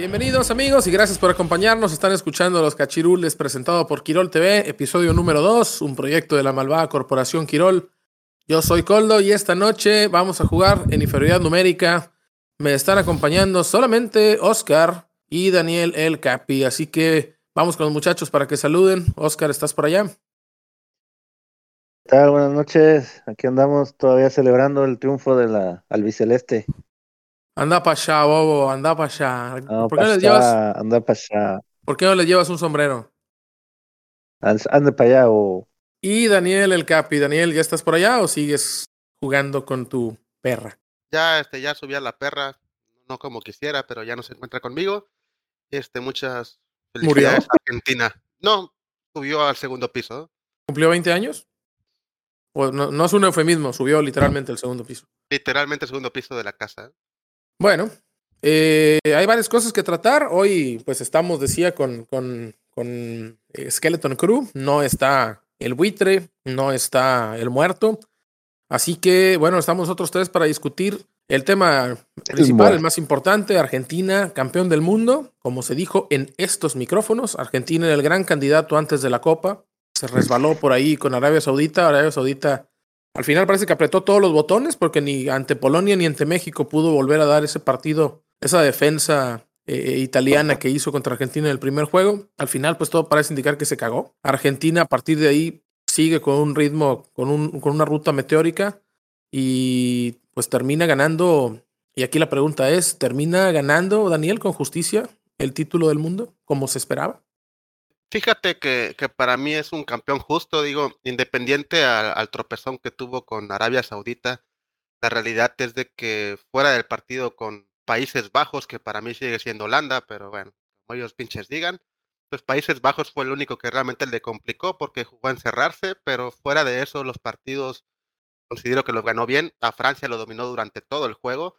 Bienvenidos amigos y gracias por acompañarnos. Están escuchando Los Cachirules presentado por Quirol TV, episodio número 2, un proyecto de la malvada corporación Quirol. Yo soy Coldo y esta noche vamos a jugar en inferioridad numérica. Me están acompañando solamente Oscar y Daniel El Capi, así que vamos con los muchachos para que saluden. Oscar, ¿estás por allá? ¿Qué tal? Buenas noches. Aquí andamos todavía celebrando el triunfo de la albiceleste. Anda para allá, bobo, anda para allá. ¿Por qué no les llevas? Anda para allá. ¿Por qué no le llevas un sombrero? Anda para allá o. Y Daniel el Capi, Daniel, ¿ya estás por allá o sigues jugando con tu perra? Ya, este, ya subí a la perra, no como quisiera, pero ya no se encuentra conmigo. Este, muchas felicidades Argentina. No, subió al segundo piso. ¿Cumplió 20 años? no, no es un eufemismo, subió literalmente al segundo piso. Literalmente el segundo piso de la casa. Bueno, eh, hay varias cosas que tratar. Hoy, pues estamos, decía, con, con, con Skeleton Crew. No está el buitre, no está el muerto. Así que, bueno, estamos nosotros tres para discutir el tema principal, el más importante, Argentina, campeón del mundo, como se dijo en estos micrófonos. Argentina era el gran candidato antes de la Copa. Se resbaló por ahí con Arabia Saudita. Arabia Saudita al final parece que apretó todos los botones porque ni ante Polonia ni ante México pudo volver a dar ese partido, esa defensa eh, italiana que hizo contra Argentina en el primer juego. Al final, pues todo parece indicar que se cagó. Argentina a partir de ahí sigue con un ritmo, con, un, con una ruta meteórica y pues termina ganando. Y aquí la pregunta es, ¿termina ganando Daniel con justicia el título del mundo como se esperaba? Fíjate que, que, para mí es un campeón justo, digo, independiente al, tropezón que tuvo con Arabia Saudita, la realidad es de que fuera del partido con Países Bajos, que para mí sigue siendo Holanda, pero bueno, como ellos pinches digan, pues Países Bajos fue el único que realmente le complicó porque jugó a encerrarse, pero fuera de eso los partidos considero que los ganó bien, a Francia lo dominó durante todo el juego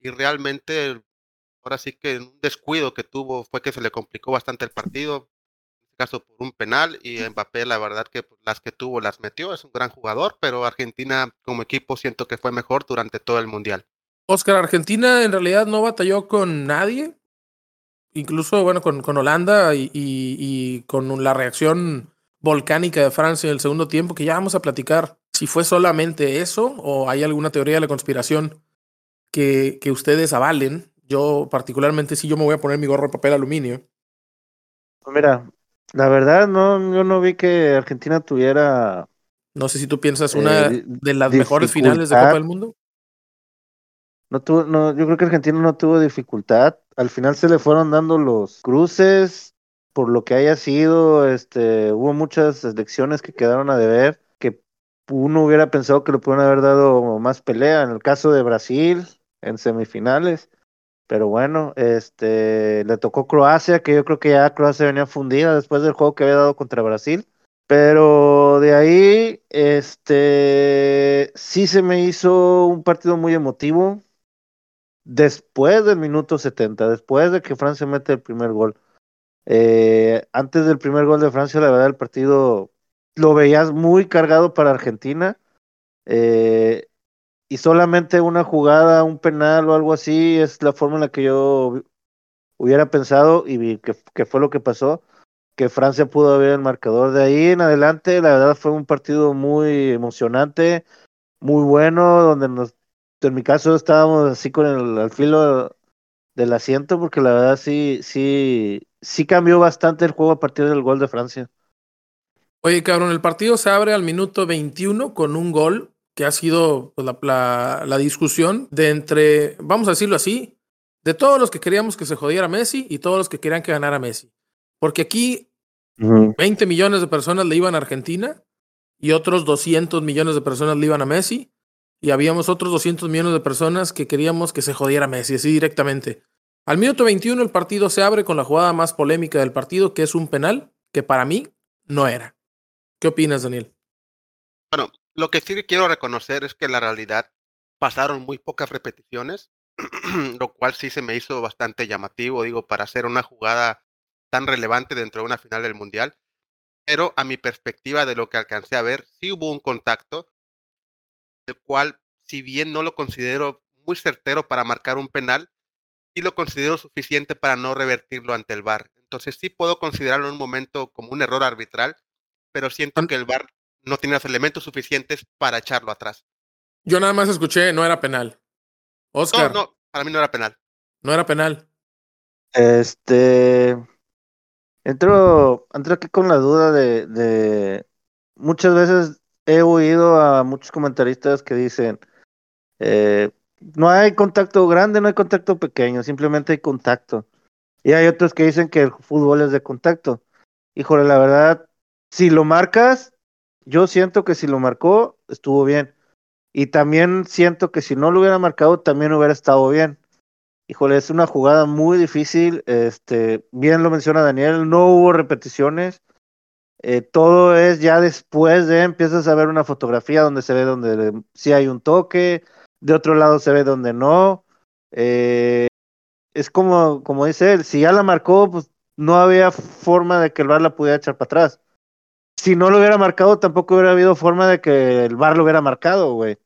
y realmente ahora sí que un descuido que tuvo fue que se le complicó bastante el partido, caso por un penal y Mbappé la verdad que pues, las que tuvo las metió, es un gran jugador, pero Argentina como equipo siento que fue mejor durante todo el mundial. Oscar, Argentina en realidad no batalló con nadie, incluso bueno con, con Holanda y, y, con la reacción volcánica de Francia en el segundo tiempo, que ya vamos a platicar si fue solamente eso o hay alguna teoría de la conspiración que, que ustedes avalen. Yo particularmente sí, yo me voy a poner mi gorro de papel aluminio. Mira, la verdad, no, yo no vi que Argentina tuviera. No sé si tú piensas una eh, de las mejores finales de Copa del Mundo. No tuvo, no, yo creo que Argentina no tuvo dificultad. Al final se le fueron dando los cruces, por lo que haya sido, este, hubo muchas elecciones que quedaron a deber, que uno hubiera pensado que le pudieron haber dado más pelea. En el caso de Brasil, en semifinales, pero bueno, este le tocó Croacia, que yo creo que ya Croacia venía fundida después del juego que había dado contra Brasil. Pero de ahí, este sí se me hizo un partido muy emotivo. Después del minuto 70, después de que Francia mete el primer gol. Eh, antes del primer gol de Francia, la verdad, el partido lo veías muy cargado para Argentina. Eh, y solamente una jugada, un penal o algo así es la forma en la que yo hubiera pensado y que, que fue lo que pasó, que Francia pudo ver el marcador. De ahí en adelante, la verdad fue un partido muy emocionante, muy bueno, donde nos, en mi caso estábamos así con el al filo del asiento, porque la verdad sí, sí, sí cambió bastante el juego a partir del gol de Francia. Oye, cabrón, el partido se abre al minuto 21 con un gol que ha sido pues, la, la, discusión de entre, vamos a decirlo así, de todos los que queríamos que se jodiera Messi y todos los que querían que ganara Messi. Porque aquí 20 millones de personas le iban a Argentina y otros 200 millones de personas le iban a Messi. y habíamos otros 200 millones de personas que queríamos que se jodiera Messi, así directamente. Al minuto 21 el partido se abre con la jugada más polémica del partido, que es un penal, que para mí no era. ¿Qué opinas, Daniel? Bueno, lo que sí quiero reconocer es que en la realidad pasaron muy pocas repeticiones, lo cual sí se me hizo bastante llamativo, digo, para hacer una jugada tan relevante dentro de una final del Mundial. Pero a mi perspectiva de lo que alcancé a ver, sí hubo un contacto, el cual, si bien no lo considero muy certero para marcar un penal, sí lo considero suficiente para no revertirlo ante el VAR. Entonces sí puedo considerarlo en un momento como un error arbitral, pero siento que el VAR no tiene los elementos suficientes para echarlo atrás. Yo nada más escuché, no era penal. Oscar. No, no, para mí no era penal. No era penal. Este. Entro, entro aquí con la duda de, de. Muchas veces he oído a muchos comentaristas que dicen: eh, no hay contacto grande, no hay contacto pequeño, simplemente hay contacto. Y hay otros que dicen que el fútbol es de contacto. Híjole, la verdad, si lo marcas, yo siento que si lo marcó, estuvo bien. Y también siento que si no lo hubiera marcado, también hubiera estado bien. Híjole, es una jugada muy difícil. Este, bien lo menciona Daniel, no hubo repeticiones. Eh, todo es ya después de empiezas a ver una fotografía donde se ve donde sí hay un toque, de otro lado se ve donde no. Eh, es como, como dice él, si ya la marcó, pues no había forma de que el VAR la pudiera echar para atrás. Si no lo hubiera marcado, tampoco hubiera habido forma de que el VAR lo hubiera marcado, güey.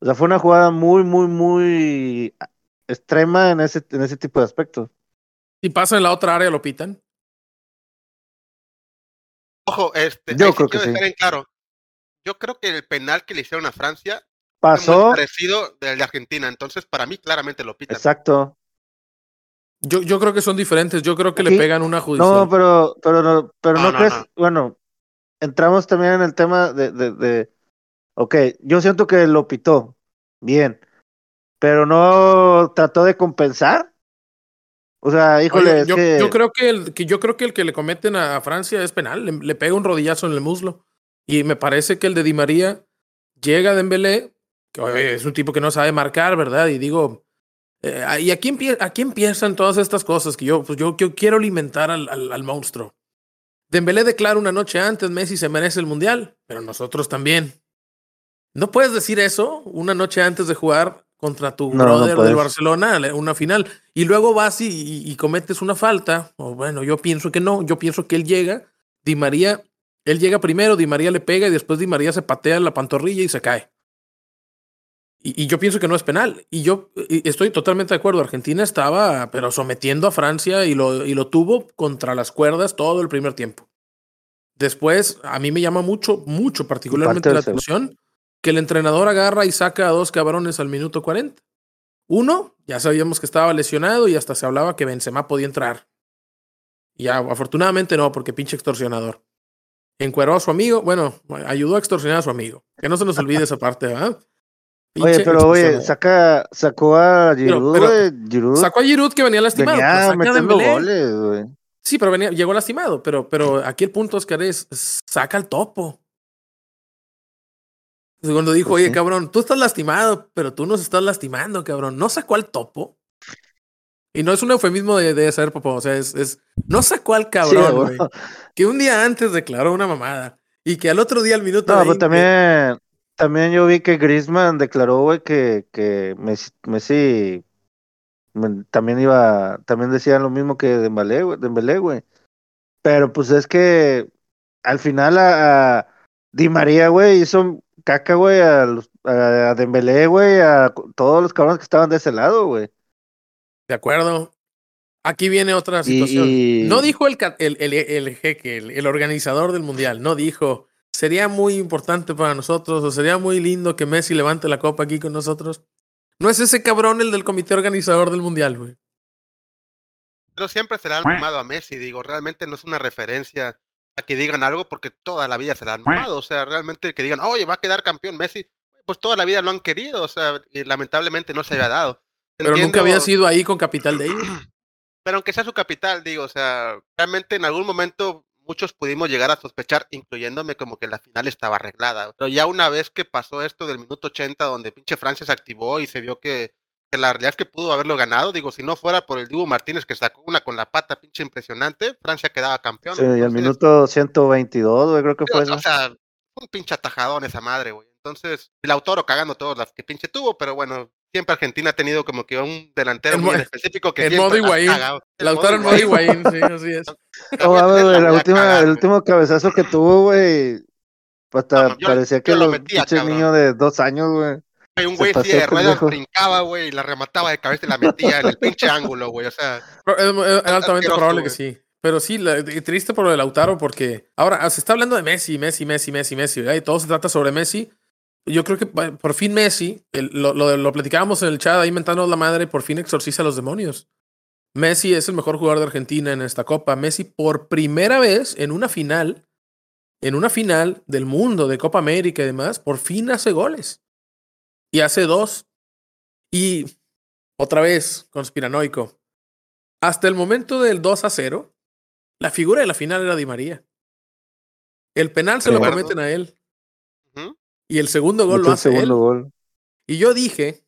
O sea, fue una jugada muy, muy, muy extrema en ese, en ese tipo de aspectos. ¿Y pasa en la otra área, lo pitan? Ojo, este, yo creo que sí. En claro. Yo creo que el penal que le hicieron a Francia pasó muy parecido del de Argentina, entonces para mí claramente lo pitan. Exacto. Yo, yo creo que son diferentes, yo creo que le pegan una judicial. No, pero, pero no, pero no, no crees, no. bueno, entramos también en el tema de, de, de, ok, yo siento que lo pitó, bien, pero no trató de compensar. O sea, híjole, Oye, es yo, que... yo, creo que el que yo creo que el que le cometen a Francia es penal, le, le, pega un rodillazo en el muslo y me parece que el de Di María llega a Dembélé, que es un tipo que no sabe marcar, ¿verdad? Y digo, eh, y aquí, empie aquí empiezan todas estas cosas que yo, pues yo, yo quiero alimentar al, al, al monstruo. Dembélé declara una noche antes, Messi se merece el mundial, pero nosotros también. No puedes decir eso una noche antes de jugar contra tu No, brother no del. Barcelona, una final, y luego vas y, y, y cometes una falta, o bueno, yo pienso que no, yo pienso que él llega, Di María, él llega primero, Di María le pega y después Di María se patea en la pantorrilla y se cae. Y, y, yo pienso que no es penal. Y yo estoy totalmente de acuerdo. Argentina estaba, pero sometiendo a Francia y lo, y lo tuvo contra las cuerdas todo el primer tiempo. Después, a mí me llama mucho, mucho particularmente la atención que el entrenador agarra y saca a dos cabrones al minuto 40. Uno, ya sabíamos que estaba lesionado y hasta se hablaba que Benzema podía entrar. Y ya, afortunadamente no, porque pinche extorsionador. Encueró a su amigo, bueno, ayudó a extorsionar a su amigo. Que no se nos olvide esa parte, ¿verdad? Oye, pero oye, saca, sacó a Giroud, pero, pero Giroud, Sacó a Giroud que venía lastimado. Venía metiendo goles, güey. Sí, pero venía, llegó lastimado. Pero, pero aquí el punto, Oscar, es saca al topo. Cuando dijo, Pues oye, sí. cabrón, tú estás lastimado, pero tú nos estás lastimando, cabrón. No sacó al topo. Y no es un eufemismo de, de ser popó, o sea, es, es no sacó al cabrón, güey. Sí, que un día antes declaró una mamada y que al otro día al minuto. No, 20, pero también, también yo vi que Griezmann declaró, güey, que, que Messi, Messi también iba, también decían lo mismo que Dembélé, güey, Dembélé, güey. Pero pues es que al final a, a Di María, güey, hizo caca, güey, a, los, a, a Dembélé, güey, a todos los cabrones que estaban de ese lado, güey. De acuerdo. Aquí viene otra situación. Y. No dijo el, el, el, el jeque, el, el, organizador del mundial, no dijo, sería muy importante para nosotros o sería muy lindo que Messi levante la copa aquí con nosotros. No es ese cabrón el del comité organizador del mundial, güey. Pero siempre se le han a Messi, digo, realmente no es una referencia a que digan algo porque toda la vida se le han mamado. O sea, realmente que digan, oye, va a quedar campeón Messi, pues toda la vida lo han querido, o sea, y lamentablemente no se había dado. Pero Entiendo, nunca había sido ahí con capital de ellos. Pero aunque sea su capital, digo, o sea, realmente en algún momento muchos pudimos llegar a sospechar, incluyéndome como que la final estaba arreglada. Pero ya una vez que pasó esto del minuto 80, donde pinche Francia se activó y se vio que, que la realidad es que pudo haberlo ganado, digo, si no fuera por el Dibu Martínez que sacó una con la pata pinche impresionante, Francia quedaba campeón. Sí, y al Entonces, minuto 122, güey, creo que fue o sea, un pinche atajadón esa madre, güey. Entonces, el autor cagando todas las que pinche tuvo, pero bueno, siempre Argentina ha tenido como que un delantero En muy en específico que en siempre modo Higuaín. Lautaro en modo Higuaín. Sí, así es. No, la última, cagar, el güey. último cabezazo que tuvo, güey. Hasta No, yo- parecía que yo lo metía, niños de dos años, güey. Hay un Se güey silla de el ruedas brincaba, güey, y la remataba de cabeza y la metía en el pinche ángulo, güey. O sea, Pero Es, es altamente probable que sí. Pero sí, la- triste por lo de Lautaro porque ahora ah, se está hablando de Messi, Messi, Messi, Messi, Messi, ¿verdad? y todo se trata sobre Messi. Yo creo que por fin Messi, el- lo, lo, lo platicábamos en el chat ahí mentándonos la madre, por fin exorciza a los demonios. Messi es el mejor jugador de Argentina en esta copa. Messi por primera vez en una final, en una final del mundo de Copa América y demás, por fin hace goles. Y hace dos. Y otra vez, conspiranoico. Hasta el momento del 2 a 0, la figura de la final era Di María. El penal se lo acuerdo. cometen a él. Y el segundo gol lo el hace él. gol. Y yo dije,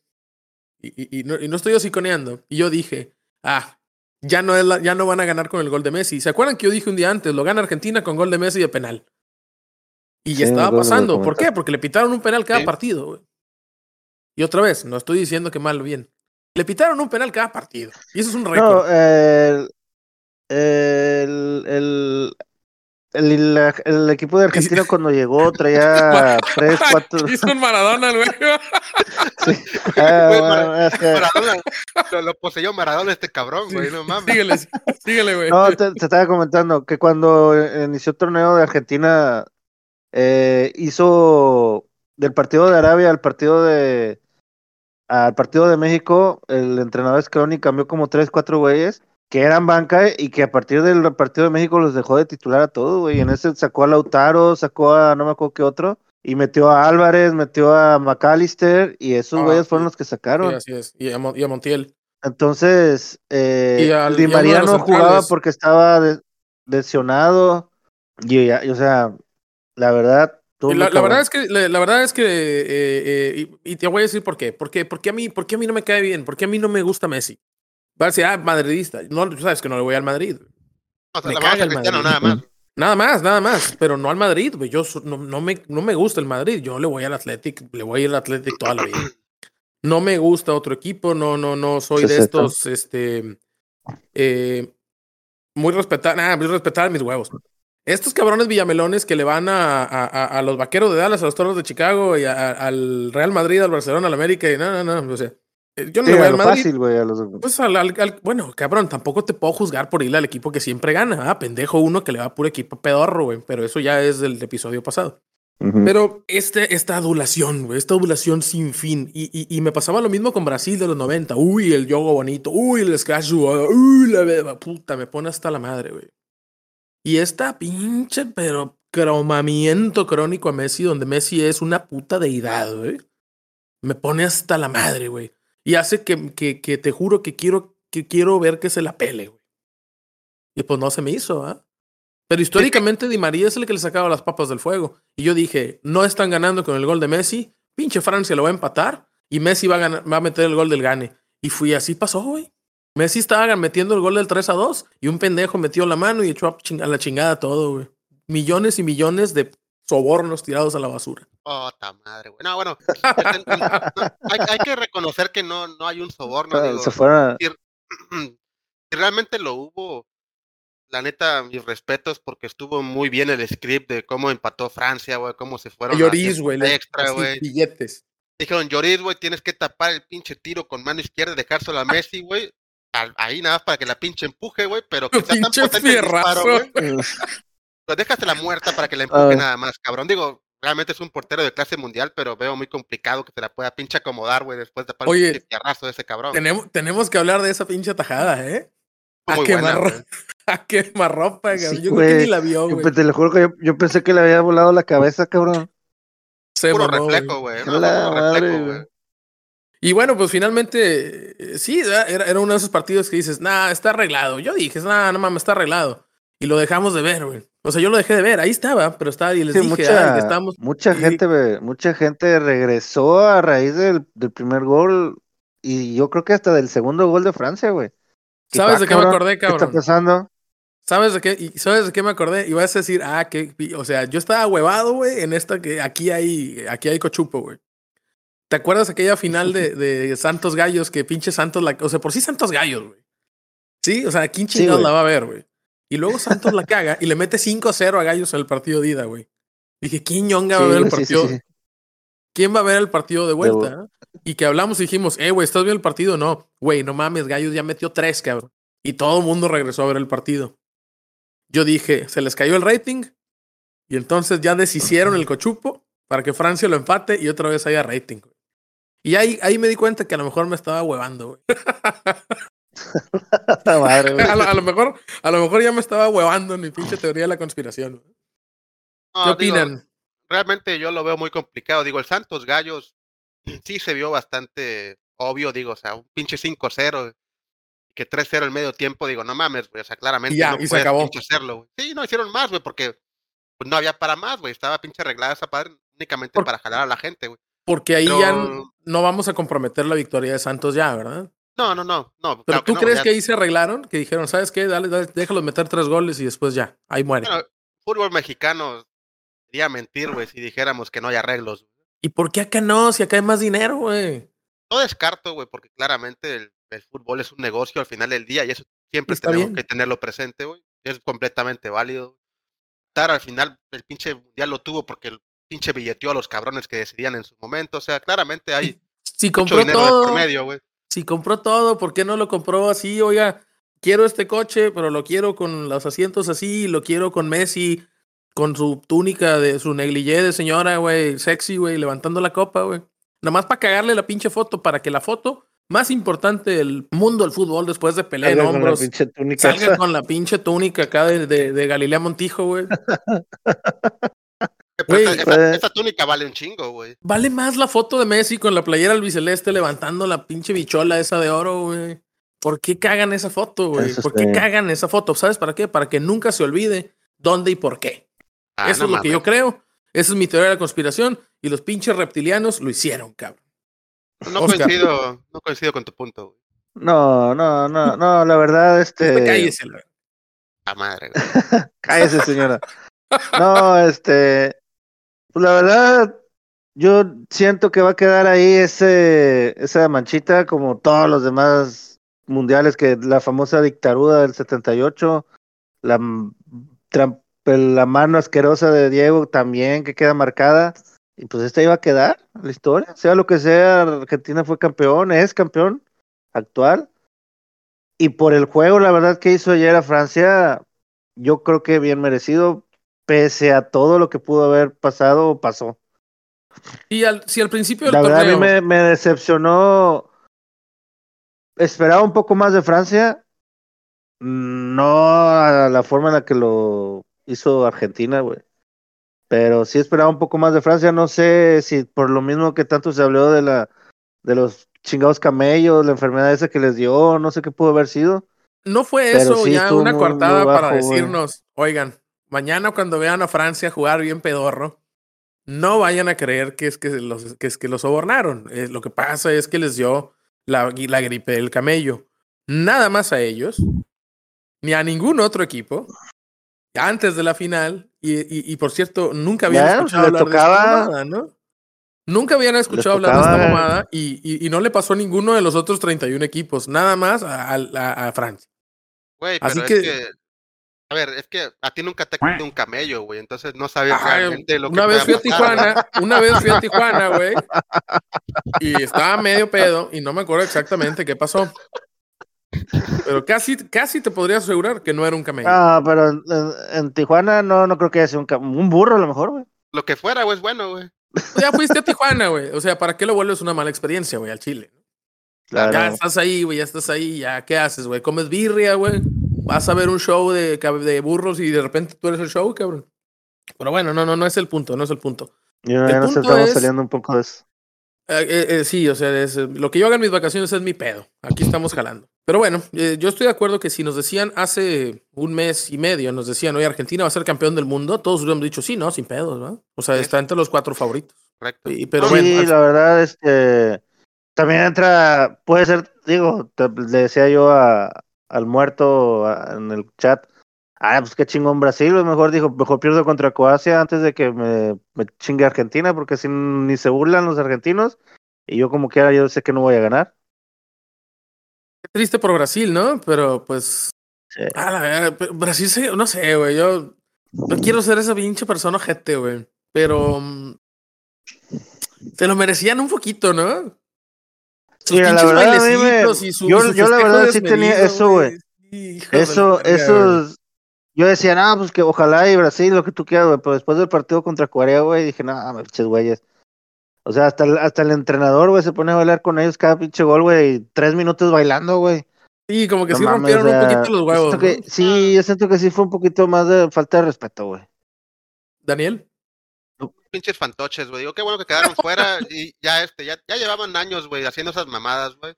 y, y- y no, y no estoy hociconeando, y yo dije, ah, ya no, es la- ya no van a ganar con el gol de Messi. ¿Se acuerdan que yo dije un día antes, lo gana Argentina con gol de Messi de penal? Y Sí, ya me estaba pasando. ¿Por qué? Porque le pitaron un penal cada partido. Y otra vez, no estoy diciendo que mal o bien. Le pitaron un penal cada partido. Y eso es un récord. No, el, el, el, el, la- el equipo de Argentina cuando llegó traía tres, cuatro. Hizo un Maradona, güey. Ah, Güey, bueno, Mara- es que- Maradona, lo, lo poseyó Maradona este cabrón, güey, no mames. síguele, síguele, güey. No, te, te estaba comentando que cuando inició el torneo de Argentina, eh, hizo del partido de Arabia al partido de al partido de México, el entrenador Scaloni cambió como tres, cuatro güeyes que eran banca y que a partir del partido de México los dejó de titular a todos, güey. En ese sacó a Lautaro, sacó a no me acuerdo qué otro, y metió a Álvarez, metió a McAllister, y esos Ah, güeyes sí. fueron los que Sí, sacaron. así es. Y a, Mon- y a Montiel. Entonces, eh, Y al- Di María no jugaba porque estaba de- lesionado. Y, o sea, la verdad. La, verdad es que, la, la verdad es que, eh, eh, y, y te voy a decir por qué. Porque, porque, a mí, porque a mí no me cae bien, porque a mí no me gusta Messi. Va a decir, ah, madridista. No, tú sabes que no le voy al Madrid. O sea, me la vamos caga a el Cristiano Madrid. nada más. Nada más, nada más, pero no al Madrid. güey. Yo no, no me, no me gusta el Madrid. Yo le voy al Athletic, le voy al Athletic toda la vida. No me gusta otro equipo, no, no, no soy de 60. estos, este, eh, muy respetar, nada, muy respetar mis huevos. Estos cabrones villamelones que le van a, a, a- a los vaqueros de Dallas, a los toros de Chicago y a- al Real Madrid, al Barcelona, al América, y no, no, no, o sea, yo no le voy a al Madrid. fácil, güey. a los- Pues al, al- al- bueno, cabrón, tampoco te puedo juzgar por irle al equipo que siempre gana. Ah, pendejo uno que le va a puro equipo pedorro, güey. Pero eso ya es del episodio pasado. Pero este, esta adulación, güey, esta adulación sin fin. Y, y- y me pasaba lo mismo con Brasil de los 90. Uy, el yogo bonito. Uy, el scash. Uy, la beba. Puta, me pone hasta la madre, güey. Y esta pinche, pero cromamiento crónico a Messi, donde Messi es una puta deidad, güey. Me pone hasta la madre, güey. Y hace que, que, que te juro que quiero, que quiero ver que se la pele, güey. Y pues no se me hizo, ¿ah? Pero históricamente Di María es el que le sacaba las papas del fuego. Y yo dije, no están ganando con el gol de Messi. Pinche Francia lo va a empatar. Y Messi va a, ganar- va a meter el gol del gane. Y fui así pasó, güey. Messi estaba metiendo el gol del 3 a 2 y un pendejo metió la mano y echó a, ching- a la chingada todo, güey. Millones y millones de sobornos tirados a la basura. Puta madre, güey. No, bueno, hay, hay que reconocer que no, no hay un soborno. Digo, se fueron a- si realmente lo hubo, la neta, mis respetos, porque estuvo muy bien el script de cómo empató Francia, güey, cómo se fueron Lloris, güey. extra, güey. Billetes. Dijeron, Lloris, güey, tienes que tapar el pinche tiro con mano izquierda y dejárselo a Messi, güey. Ahí nada más para que la pinche empuje, güey, pero que sea tan Pinche potente el disparo, fierrazo. güey. Pues déjasela muerta para que la empuje Ah. nada más, cabrón. Digo, realmente es un portero de clase mundial, pero veo muy complicado que se la pueda pinche acomodar, güey, después de Oye, un de ese cabrón. Tenemos, tenemos que hablar de esa pinche tajada, ¿eh? A quemar, buena, ro- güey. a quemarropa, Sí, cabrón. Yo creo que ni la vio, güey. pe- te lo juro que yo, yo pensé que le había volado la cabeza, cabrón. Se Puro reflejo, güey. No, la reflejo, güey. güey. Y bueno, pues finalmente, eh, sí, era, era uno de esos partidos que dices, nah, está arreglado. Yo dije, nah, no mames, está arreglado. Y lo dejamos de ver, güey. O sea, yo lo dejé de ver, ahí estaba, pero estaba y les Sí, dije, mucha, "Ay, estamos. mucha y- gente, mucha gente regresó a raíz del, del primer gol y yo creo que hasta del segundo gol de Francia, güey. ¿Sabes de qué me cabrón, acordé, ¿Qué está cabrón? pasando? ¿Sabes de qué? Y ¿Sabes de qué me acordé? Y vas a decir, ah, que, o sea, yo estaba huevado, güey, en esta que aquí hay, aquí hay cochupo, güey. ¿Te acuerdas aquella final de, de Santos Gallos que pinche Santos la, o sea, por sí Santos Gallos, güey. Sí, o sea, ¿quién chingados la va a ver, güey? Y luego Santos la caga y le mete 5-0 a Gallos en el partido de ida, güey. Dije, ¿quién ñonga va a ver el güey, sí, sí, partido? ¿Quién va a ver el partido de vuelta? vu-? Y que hablamos y dijimos, eh, güey, ¿estás viendo el partido? No, güey, no mames, Gallos ya metió tres, cabrón. Y todo el mundo regresó a ver el partido. Yo dije, se les cayó el rating y entonces ya deshicieron el cochupo para que Francia lo empate y otra vez haya rating. güey. Y ahí, ahí me di cuenta que a lo mejor me estaba huevando, güey. Madre. A lo, a lo mejor, a lo mejor ya me estaba huevando en mi pinche teoría de la conspiración. ¿Qué No, digo, opinan? realmente yo lo veo muy complicado. Digo, el Santos Gallos sí se vio bastante obvio, digo, o sea, un pinche 5-0, que 3-0 el medio tiempo, digo, no mames, güey, o sea, claramente ya, no y se acabó. hacerlo, güey. Sí, no hicieron más, güey, porque pues, no había para más, güey, estaba pinche arreglada esa padre únicamente Por- para jalar a la gente, güey. Porque ahí ya no vamos a comprometer la victoria de Santos ya, ¿verdad? No, no, no, no. Pero claro tú no, crees ya- que ahí se arreglaron, que dijeron, ¿sabes qué? Dale, dale, déjalos meter tres goles y después ya, ahí muere. Bueno, fútbol mexicano sería mentir, güey, si dijéramos que no hay arreglos. ¿Y por qué acá no? Si acá hay más dinero, güey. No descarto, güey, porque claramente el, el fútbol es un negocio al final del día y eso siempre Está tenemos bien. que tenerlo presente, güey. Es completamente válido. Estar al final, el pinche mundial lo tuvo porque el pinche billeteó a los cabrones que decidían en su momento. O sea, claramente hay Si mucho compró dinero de por medio, güey. Si compró todo, ¿por qué no lo compró así? Oiga, quiero este coche, pero lo quiero con los asientos así, lo quiero con Messi, con su túnica de su negligé de señora, güey, sexy, güey, levantando la copa, güey. Nada más para cagarle la pinche foto, para que la foto más importante del mundo del fútbol después de pelea en Salga con la hombros pinche túnica salga con la pinche túnica acá de, de, de Galilea Montijo, güey. Esa, esa- pues- esa túnica vale un chingo, güey. Vale más la foto de Messi con la playera albiceleste levantando la pinche bichola esa de oro, güey. ¿Por qué cagan esa foto, güey? ¿Por qué cagan esa foto? ¿Sabes para qué? Para que nunca se olvide dónde y por qué. Ah, Eso no es lo que yo creo. Esa es mi teoría de la conspiración. Y los pinches reptilianos lo hicieron, cabrón. No Oscar. coincido, no coincido con tu punto, güey. No, no, no, no, la verdad, este. Cállese, la- A madre, güey. Cállese, señora. No, este. Pues la verdad, yo siento que va a quedar ahí ese, esa manchita como todos los demás mundiales, que la famosa dictadura del 78, la, la mano asquerosa de Diego también que queda marcada. Y pues esta iba a quedar la historia. Sea lo que sea, Argentina fue campeón, es campeón actual. Y por el juego, la verdad que hizo ayer a Francia, yo creo que bien merecido, pese a todo lo que pudo haber pasado, pasó. Y al, si al principio del La verdad, a mí me, me decepcionó. Esperaba un poco más de Francia, no a la forma en la que lo hizo Argentina, güey. Pero sí esperaba un poco más de Francia. No sé si por lo mismo que tanto se habló de la de los chingados camellos, la enfermedad esa que les dio, no sé qué pudo haber sido. No fue eso sí ya una muy- coartada muy para bajo, decirnos, oigan, mañana cuando vean a Francia jugar bien pedorro, no vayan a creer que es que los, que es que los sobornaron. Eh, lo que pasa es que les dio la, la gripe del camello. Nada más a ellos, ni a ningún otro equipo, antes de la final. Y, y- y, por cierto, nunca habían Ya, escuchado hablar de esta mamada, ¿no? Nunca habían escuchado hablar de esta mamada y, y- y no le pasó a ninguno de los otros 31 equipos, nada más a, a- a Francia. Güey, Así pero que- es que. A ver, es que a ti nunca te ha caído un camello, güey. Entonces no sabes Ay, realmente lo que una vez fui a. Tijuana, una vez fui a Tijuana, güey. Y estaba medio pedo y no me acuerdo exactamente qué pasó. Pero casi, casi te podría asegurar que no era un camello. Ah, pero en, Tijuana no, no creo que haya sido un, un burro a lo mejor, güey. Lo que fuera, güey, es bueno, güey. Ya fuiste a Tijuana, güey. O sea, ¿para qué lo vuelves una mala experiencia, güey, al Chile? Claro. Ya estás ahí, güey, ya estás ahí, ya, ¿qué haces, güey? ¿Comes birria, güey? Vas a ver un show de, cab- de burros y de repente tú eres el show, cabrón. Pero bueno, no, no, no es el punto, no es el punto. Yo- el ya nos punto estamos es- saliendo un poco de eso. Eh, eh, eh, sí, o sea, es, lo que yo haga en mis vacaciones es mi pedo. Aquí estamos jalando. Pero bueno, eh, yo estoy de acuerdo que si nos decían hace un mes y medio, nos decían, oye, Argentina va a ser campeón del mundo, todos hubiéramos dicho, sí, no, sin pedos, ¿no? O sea, está entre los cuatro favoritos. Correcto. Y- pero No, bueno, sí, la verdad, este, también entra, puede ser, digo, te- le decía yo a, al muerto en el chat, ah, pues qué chingón Brasil, mejor dijo, mejor pierdo contra Croacia antes de que me, me chingue Argentina, porque así ni se burlan los argentinos, y yo como quiera, yo sé que no voy a ganar. Qué triste por Brasil, ¿no? Pero pues. Sí. Ah, la verdad, Brasil, se- no sé, güey. Yo no quiero ser esa pinche persona ojete, güey. Pero. mm, Se lo merecían un poquito, ¿no? Sus Mira, la verdad, a mí me- bailecitos y su- yo- yo la verdad sí tenía eso, güey. Eso, esos, yo decía, no, pues que ojalá y Brasil, lo que tú quieras, güey, pero después del partido contra Corea, güey, dije, no, me pinches güeyes. O sea, hasta el, hasta el entrenador, güey, se pone a bailar con ellos cada pinche gol, güey, tres minutos bailando, güey. Sí, como que No sí mames, rompieron o sea, un poquito los huevos. que- ¿no? sí, yo siento que sí fue un poquito más de falta de respeto, güey. Daniel. Pinches fantoches, güey. Digo, qué bueno que quedaron fuera y ya este, ya, ya llevaban años, güey, haciendo esas mamadas, güey.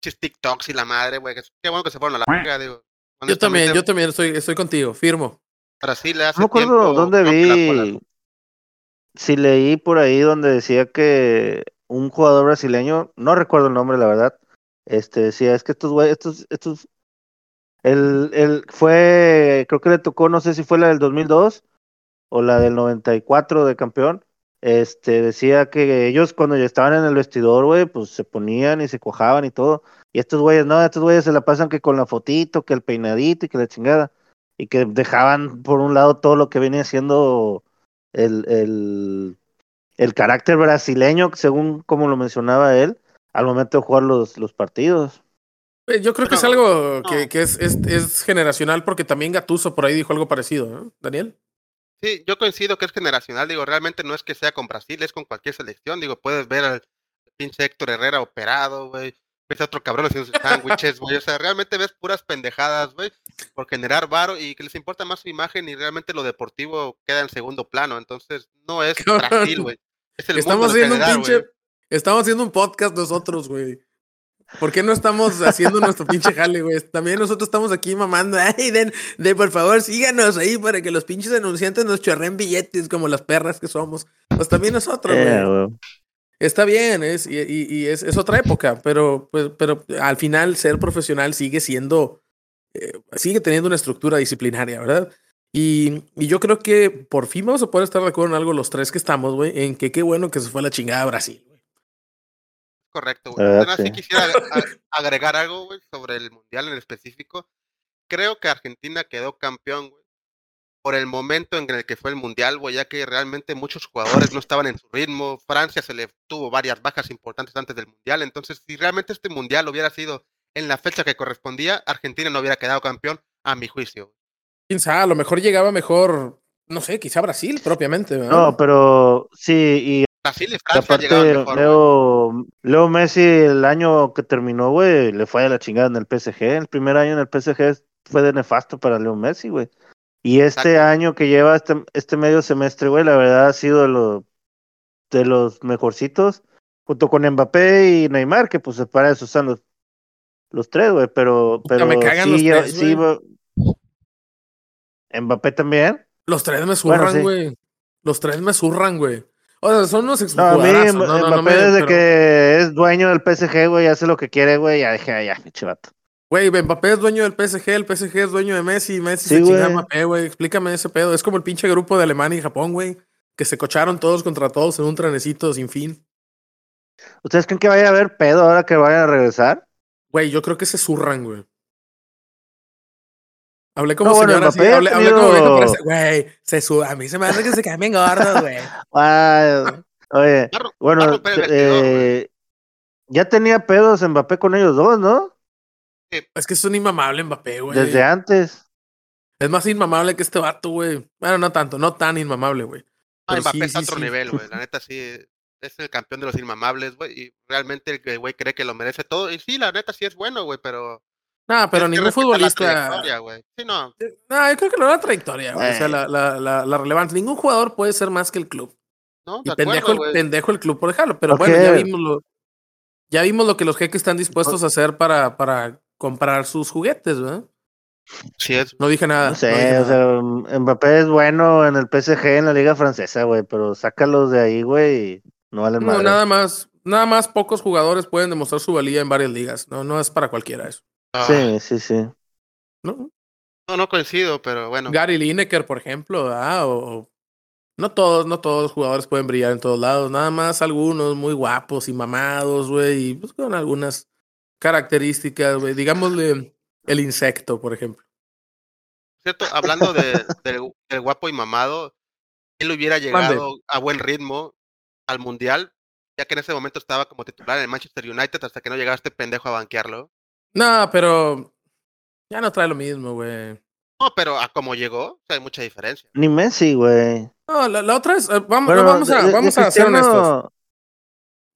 Pinches TikToks y la madre, güey. que- Qué bueno que se fueron a la verga, digo. Yo también, yo también estoy, estoy contigo, firmo. Brasil le hace No me acuerdo tiempo, dónde vi, si leí por ahí donde decía que un jugador brasileño, no recuerdo el nombre, la verdad, este decía, es que estos güeyes, estos, estos, el, el, fue, creo que le tocó, no sé si fue la del 2002 o la del 94 de campeón, este, decía que ellos cuando ya estaban en el vestidor, güey, pues se ponían y se cojaban y todo, y estos güeyes, no, estos güeyes se la pasan que con la fotito, que el peinadito y que la chingada, y que dejaban por un lado todo lo que venía siendo el, el, el carácter brasileño, según como lo mencionaba él, al momento de jugar los, los partidos. Eh, Yo creo que es algo no. que, que es, es, es generacional porque también Gatuso por ahí dijo algo parecido, ¿no? Daniel. Sí, yo coincido que es generacional, digo, realmente no es que sea con Brasil, es con cualquier selección, digo, puedes ver al pinche Héctor Herrera operado, güey, ves a otro cabrón haciendo sus sándwiches, güey, o sea, realmente ves puras pendejadas, güey, por generar varo y que les importa más su imagen y realmente lo deportivo queda en segundo plano, entonces no es. Brasil, güey, es el Estamos mundo haciendo un general, pinche. güey. Estamos haciendo un podcast nosotros, güey. ¿Por qué no estamos haciendo nuestro pinche jale, güey? También nosotros estamos aquí mamando. Ay, den, de por favor, síganos ahí para que los pinches anunciantes nos chorren billetes como las perras que somos. Pues también nosotros, güey. Eh. Está bien, es, y, y- y es, es otra época, pero, pues, pero al final ser profesional sigue siendo, eh, sigue teniendo una estructura disciplinaria, ¿verdad? Y, y yo creo que por fin vamos a poder estar de acuerdo en algo los tres que estamos, güey, en que qué bueno que se fue a la chingada a Brasil. Correcto, güey. sí sí. quisiera agregar algo, güey, sobre el mundial en específico. Creo que Argentina quedó campeón, güey, por el momento en el que fue el mundial, güey, ya que realmente muchos jugadores no estaban en su ritmo. Francia se le tuvo varias bajas importantes antes del mundial. Entonces, si realmente este mundial hubiera sido en la fecha que correspondía, Argentina no hubiera quedado campeón, a mi juicio. Quién sabe, a lo mejor llegaba mejor, no sé, quizá Brasil propiamente, ¿verdad? No, pero sí, y Brasil y Y Francia llegaban aparte, mejor. Leo, Leo Messi, el año que terminó, güey, le fue a la chingada en el PSG. El primer año en el PSG fue de nefasto para Leo Messi, güey. Y este Exacto. año que lleva este, este medio semestre, güey, la verdad ha sido de, lo- de los mejorcitos, junto con Mbappé y Neymar, que pues para eso están los, los tres, güey. Pero, pero me cagan sí, los ya- tres, sí, Mbappé también. Los tres me Bueno, zurran, sí. güey. Los tres me zurran, güey. O sea, son unos No, a mí No, no, no, Mbappé me- desde pero- que es dueño del PSG, güey, hace lo que quiere, güey, ya dije, "Ah, ya, pinche vato. Güey, Mbappé es dueño del PSG, el PSG es dueño de Messi, Messi Sí, se chinga a güey. Mbappé, güey. Explícame ese pedo. Es como el pinche grupo de Alemania y Japón, güey. Que se cocharon todos contra todos en un trenecito sin fin. ¿Ustedes creen que vaya a haber pedo ahora que vayan a regresar? Güey, yo creo que se zurran, güey. Hablé como No, bueno, señora ha hablé, hablé como viejo, pero ese- güey, se su- a mí se me hace que se cambien gordos, güey. Ay, oye, bueno, vestidor, eh, ya tenía pedos Mbappé con ellos dos, ¿no? Es que es un inmamable Mbappé, güey. Desde antes. Es más inmamable que este vato, güey. Bueno, no tanto, no tan inmamable, güey. No, Mbappé sí, está a sí, otro sí. nivel, güey. La neta sí es el campeón de los inmamables, güey. Y realmente el que, güey cree que lo merece todo. Y sí, la neta sí es bueno, güey, pero. No, pero ningún la futbolista. Sí, no. No, yo creo que no la trayectoria, güey. O sea, Eh. la, la, la, la relevancia. Ningún jugador puede ser más que el club. No, Y de pendejo, acuerdo, el, pendejo el club por dejarlo. Pero ¿Por bueno, ya vimos lo, ya vimos lo que los jeques están dispuestos a hacer para, para comprar sus juguetes, ¿verdad? Sí es. No dije nada. No no sé, dije o nada. sea, Mbappé es bueno en el PSG, en la liga francesa, güey, pero sácalos de ahí, güey, y no valen No, madre. nada más, nada más pocos jugadores pueden demostrar su valía en varias ligas. No, no es para cualquiera eso. Ah, Sí, sí, sí. ¿no? No, no coincido, pero bueno. Gary Lineker, por ejemplo, ¿verdad? o no todos, no todos los jugadores pueden brillar en todos lados, nada más algunos muy guapos y mamados, güey, y pues con algunas características, güey, digámosle el insecto, por ejemplo. ¿Cierto? Hablando de, del, del guapo y mamado, él hubiera llegado a buen ritmo al Mundial, ya que en ese momento estaba como titular en el Manchester United hasta que no llegaba este pendejo a banquearlo. No, pero ya no trae lo mismo, güey. No, pero a cómo llegó, o sea, hay mucha diferencia. Ni Messi, güey. No, la, la otra es, eh, vamos, Bueno, vamos a, de- de vamos a ser honestos.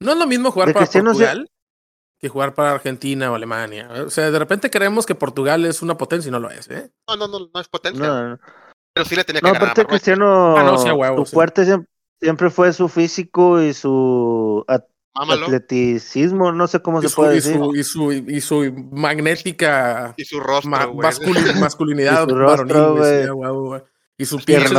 No es lo mismo jugar para Portugal que jugar para Argentina o Alemania. O sea, de repente creemos que Portugal es una potencia y no lo es, ¿eh? No, no, no, no es potencia, No, no. pero sí le tenía que No, ganar aparte. Cristiano, Ah, no, sí, huevo, su sí. fuerte siem- siempre fue su físico y su at- Mámalo. atleticismo, no sé cómo Y se su, puede y, decir. su, y, su, y su magnética Y su rostro, ma- masculinidad Y su rostro, varonil. Y su, piernas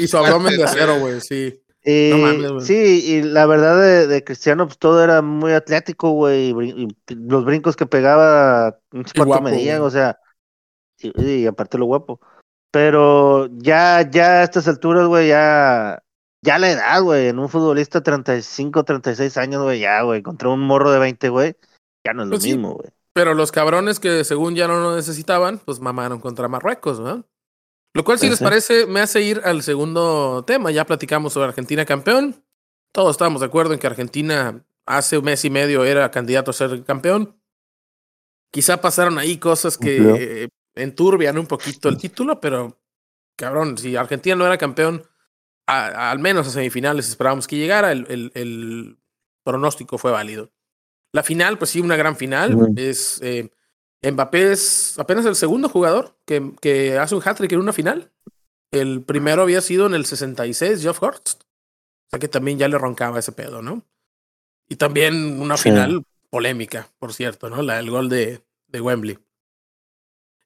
y su abdomen de acero, güey. sí. Y, No mames, güey. sí, y la verdad de, de Cristiano, pues todo era muy atlético, güey. y los brincos que pegaba, no sé cuánto medían, o sea, y, y aparte lo guapo. Pero ya, ya a estas alturas, güey, ya, ya la edad, güey, en un futbolista 35, 36 años, güey, ya, güey, contra un morro de 20, güey, ya no es lo Pues sí. mismo, güey. Pero los cabrones que según ya no lo necesitaban, pues mamaron contra Marruecos, ¿no? Lo cual, si les parece, me hace ir al segundo tema. Ya platicamos sobre Argentina campeón. Todos estábamos de acuerdo en que Argentina hace un mes y medio era candidato a ser campeón. Quizá pasaron ahí cosas que eh, enturbian un poquito el título, pero cabrón, si Argentina no era campeón, a- al menos a semifinales esperábamos que llegara, el, el- el pronóstico fue válido. La final, pues sí, una gran final. Es eh, Mbappé es apenas el segundo jugador que, que hace un hat-trick en una final. El primero había sido en el 66, Geoff Hurst. O sea que también ya le roncaba ese pedo, ¿no? Y también una Sí. final polémica, por cierto, ¿no? La, el gol de, de Wembley.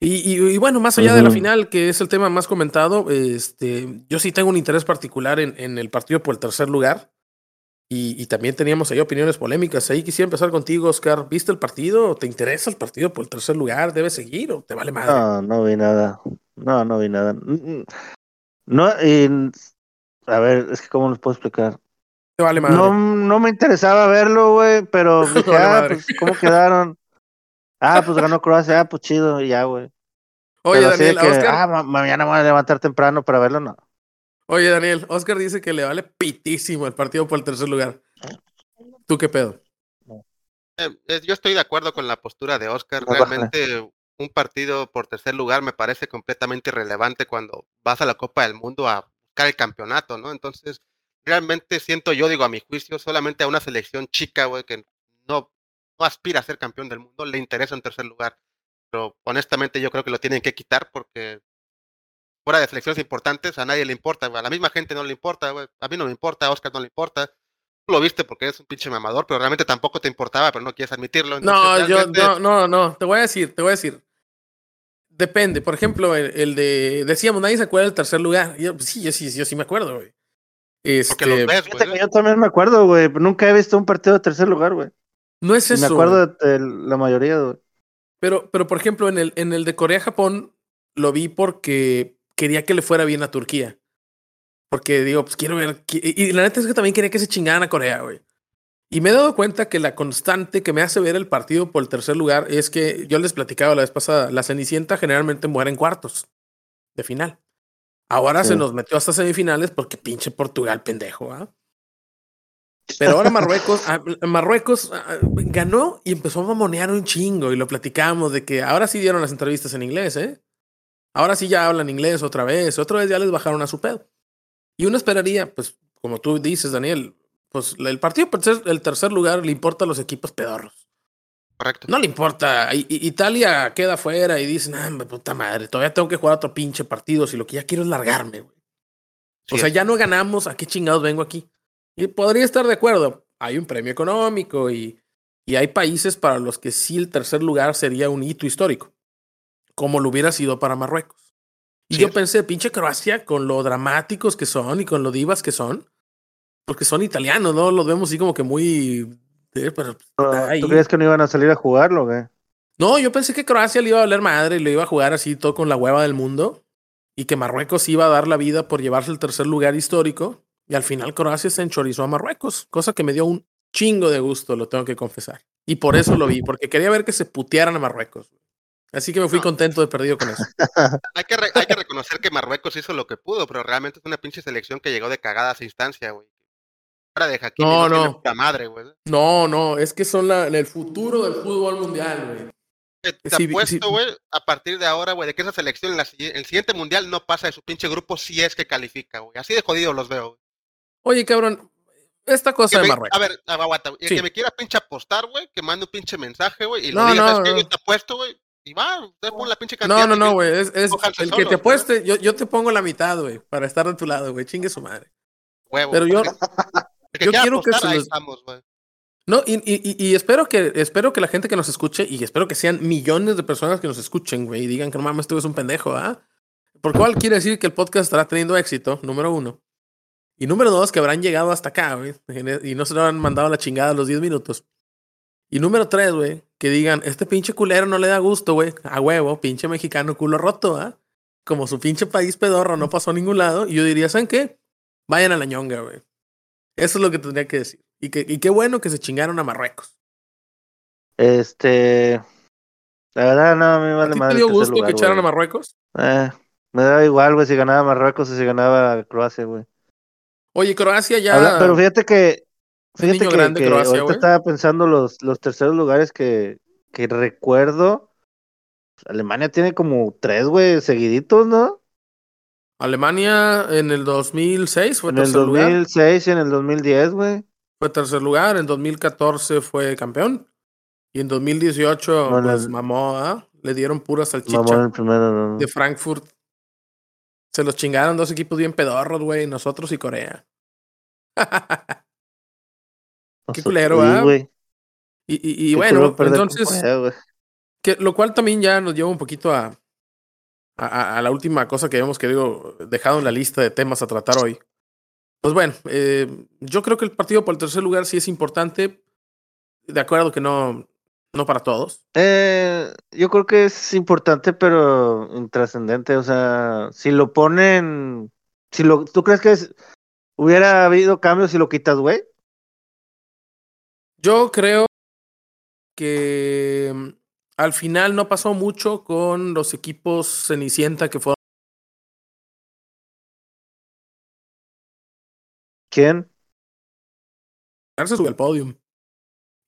Y, y- y bueno, más allá de la final, que es el tema más comentado, este, yo sí tengo un interés particular en, en el partido por el tercer lugar. Y, y también teníamos ahí opiniones polémicas. Ahí quisiera empezar contigo, Oscar. ¿Viste el partido? ¿Te interesa el partido por el tercer lugar? ¿Debes seguir o te vale madre? No, no vi nada. No, no vi nada. Mm, mm. No, y, a ver, es que cómo les puedo explicar. Te vale madre. No, no me interesaba verlo, güey, pero dije, Vale ah, pues, ¿cómo quedaron? Ah, pues ganó Croacia, ah, pues chido, ya, güey. Oye, Pero Daniel, que, Oscar, ah, ma- mañana me voy a levantar temprano para verlo, no. oye, Daniel, Oscar dice que le vale pitísimo el partido por el tercer lugar. ¿Tú qué pedo? Eh, eh, yo estoy de acuerdo con la postura de Oscar. Realmente un partido por tercer lugar me parece completamente irrelevante cuando vas a la Copa del Mundo a buscar el campeonato, ¿no? Entonces, realmente siento yo, digo, a mi juicio, solamente a una selección chica, güey, que no aspira a ser campeón del mundo, le interesa un tercer lugar. Pero honestamente yo creo que lo tienen que quitar porque fuera de selecciones importantes a nadie le importa. A la misma gente no le importa. A mí no me importa, a Oscar no le importa. Tú lo viste porque eres un pinche mamador, pero realmente tampoco te importaba, pero no quieres admitirlo. No, yo, no, no, no, te voy a decir, te voy a decir. Depende, por ejemplo, el, el de, decíamos, nadie se acuerda del tercer lugar. Yo, pues sí, yo sí, yo sí me acuerdo, güey. Porque los Este, ves, Fíjate que güey. yo también me acuerdo, güey, nunca he visto un partido de tercer lugar, güey. No es eso. me acuerdo de, la mayoría, güey. Pero, pero por ejemplo, en el, en el de Corea-Japón lo vi porque quería que le fuera bien a Turquía. Porque digo, pues quiero ver. Y la neta es que también quería que se chingaran a Corea, güey. Y me he dado cuenta que la constante que me hace ver el partido por el tercer lugar es que yo les platicaba la vez pasada, la Cenicienta generalmente muere en cuartos de final. Ahora se nos metió hasta semifinales porque pinche Portugal, pendejo, ¿ah? Pero ahora Marruecos, ah, Marruecos ah, ganó y empezó a mamonear un chingo y lo platicamos de que ahora sí dieron las entrevistas en inglés, ¿eh? Ahora sí ya hablan inglés otra vez, otra vez ya les bajaron a su pedo. Y uno esperaría, pues, como tú dices, Daniel, pues el partido por ser el tercer lugar le importa a los equipos pedorros. Correcto. No le importa. I- I- Italia queda fuera y dicen, ah, me puta madre, todavía tengo que jugar otro pinche partido si lo que ya quiero es largarme, güey. Sí O sea, es. ya no ganamos, ¿a qué chingados vengo aquí? Y podría estar de acuerdo. Hay un premio económico y, Y hay países para los que sí el tercer lugar sería un hito histórico, como lo hubiera sido para Marruecos. Y Sí. yo pensé, pinche Croacia, con lo dramáticos que son y con lo divas que son, porque son italianos, ¿no? Los vemos así como que muy... eh, pero ahí. ¿Tú crees que no iban a salir a jugarlo, güey? No, yo pensé que Croacia le iba a valer madre y le iba a jugar así todo con la hueva del mundo y que Marruecos iba a dar la vida por llevarse el tercer lugar histórico y al final Croacia se enchorizó a Marruecos, cosa que me dio un chingo de gusto, lo tengo que confesar. Y por eso lo vi, porque quería ver que se putearan a Marruecos. Así que me fui No. contento de perdido con eso. Hay que, hay que reconocer que Marruecos hizo lo que pudo, pero realmente es una pinche selección que llegó de cagada a esa instancia, güey. Ahora de Hakimi No, no, tiene no. puta madre, güey. No, no, es que son la, el futuro del fútbol mundial, güey. Te Sí, apuesto, sí. güey, a partir de ahora, güey, de que esa selección, en la el siguiente mundial no pasa de su pinche grupo si es que califica, güey. Así de jodido los veo. güey. Oye, cabrón, esta cosa Que de me- Marruecos. a ver, aguanta. El Sí. que me quiera pinche apostar, güey, que mande un pinche mensaje, güey, y No, diga, no, ¿sabes qué? no. Yo te apuesto, güey, y va, usted pone la pinche cantidad. No, no, no, que- güey. Es, el que te apueste, yo, yo te pongo la mitad, güey, para estar de tu lado, güey. Chingue su madre. huevo, Pero yo, que yo quiero que se ahí los- estamos, güey. No, y, y- y- y espero que espero que la gente que nos escuche, y espero que sean millones de personas que nos escuchen, güey, y digan que no mames, tú eres un pendejo, ¿ah? Por cual quiere decir que el podcast estará teniendo éxito, número uno. Y número dos, que habrán llegado hasta acá, güey, y no se lo han mandado a la chingada a los 10 minutos. Y número tres, güey, que digan, este pinche culero no le da gusto, güey, a huevo, pinche mexicano culo roto, ¿ah? Como su pinche país pedorro no pasó a ningún lado, y yo diría, ¿saben qué? Vayan a la ñonga, güey. Eso es lo que tendría que decir. Y, que, y qué bueno que se chingaron a Marruecos. Este. La verdad, no, a mí me ¿A vale ti madre. te dio gusto lugar, que echaran a. Marruecos? Eh, me da igual, güey, si ganaba Marruecos o si ganaba Croacia, güey. Oye, Croacia ya. Habla- pero fíjate que. Fíjate que, grande que Croacia, ahorita güey. estaba pensando los, los terceros lugares que, que recuerdo. Alemania tiene como tres, güey, seguiditos, ¿no? Alemania en el 2006 fue En el tercer lugar. 2006 y en el 2010, güey. Fue tercer lugar. En 2014 fue campeón. Y en 2018, No, en pues el- mamó, ¿ah? Le dieron pura salchicha Mamón el primero, no. de Frankfurt. Se los chingaron dos equipos bien pedorros, güey. Nosotros y Corea. qué culero, ¿ah? güey. y, y- y bueno, entonces. Corea. Que, lo cual también ya nos lleva un poquito a, a- la última cosa que habíamos querido dejado en la lista de temas a tratar hoy. Pues bueno, eh, yo creo que el partido por el tercer lugar sí es importante. De acuerdo que no, no para todos. Eh, yo creo que es importante, pero intrascendente. O sea, si lo ponen. Si lo, ¿Tú crees que es- hubiera habido cambios si lo quitas, güey? Yo creo que mm, al final no pasó mucho con los equipos Cenicienta que fueron ¿Quién? se sube al podio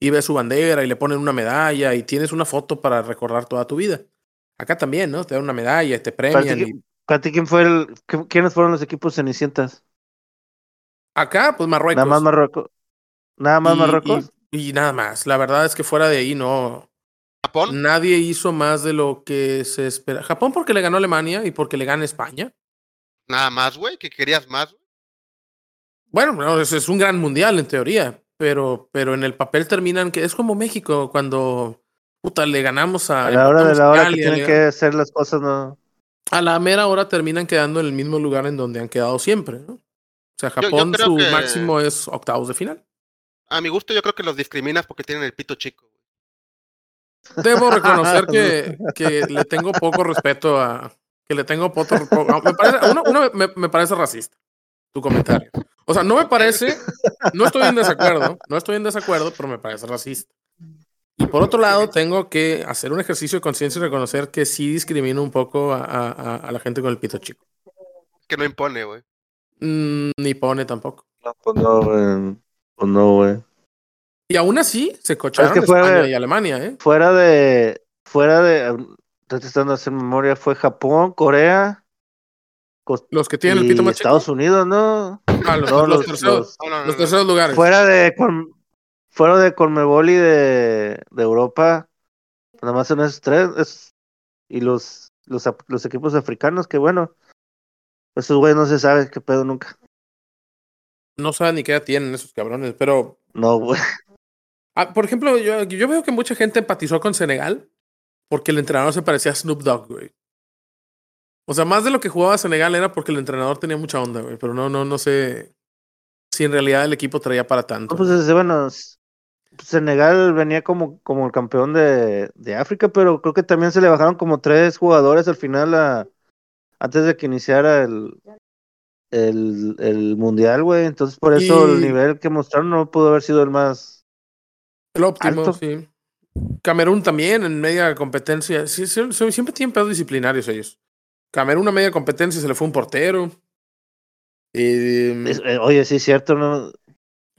y ve su bandera y le ponen una medalla y tienes una foto para recordar toda tu vida. Acá también, ¿no? Te dan una medalla, te Para premian. y- ti, ¿quién fue el, qué- quiénes fueron los equipos cenicientas? Acá, pues Marruecos. Nada más Marruecos. Nada más Y- Marruecos. Y, y nada más. La verdad es que fuera de ahí no. Japón, Nadie hizo más de lo que se espera. Japón porque le ganó Alemania y porque le gana España. nada más, güey, que querías más. Bueno, no, es, es un gran mundial en teoría, pero, pero en el papel terminan que es como México cuando puta, le ganamos a. A la hora de la hora que tienen que hacer las cosas, no. A la mera hora terminan quedando en el mismo lugar en donde han quedado siempre, ¿no? O sea, Yo- yo Japón su que- máximo es octavos de final. A mi gusto, yo creo que los discriminas porque tienen el pito chico. güey. Debo reconocer que, que le tengo poco respeto a. Que le tengo poco. me parece, uno, uno me, me parece racista. Tu comentario. O sea, no me parece. No estoy en desacuerdo. No estoy en desacuerdo, pero me parece racista. Y por otro lado, tengo que hacer un ejercicio de conciencia y reconocer que sí discrimino un poco a, a- a- a la gente con el pito chico. Que no impone, güey. Mm, ni pone tampoco. No, pues no, güey. Pues no, güey. Y aún así, se cocharon que fue- España y Alemania, ¿eh? Fuera de. Fuera de. Estoy tratando de hacer memoria. Fue Japón, Corea. Los que tienen el pito más chico. Estados Unidos, ¿no? Ah, los, No, los los- terceros, los- No, no, no, los no. terceros lugares. Fuera de. Con, fuera de Conmebol y de, de Europa. Nada más son esos tres. es- y los, los equipos africanos, que bueno. Esos güeyes no se sabe qué pedo nunca. No saben ni qué edad tienen esos cabrones, pero No, güey. Ah, por ejemplo, yo, yo veo que mucha gente empatizó con Senegal porque el entrenador se parecía a Snoop Dogg, güey. O sea, más de lo que jugaba Senegal era porque el entrenador tenía mucha onda, güey. Pero no, no, no sé si en realidad el equipo traía para tanto. No, pues bueno, Senegal venía como, como el campeón de, de África, pero creo que también se le bajaron como tres jugadores al final a, antes de que iniciara el, el, el mundial, güey. Entonces por eso el nivel que mostraron no pudo haber sido el más. El óptimo, Alto. sí. Camerún también en media competencia. Sí, siempre tienen pedos disciplinarios ellos. Camerún a media competencia se le fue un portero. Es- eh, oye, sí, cierto, ¿no?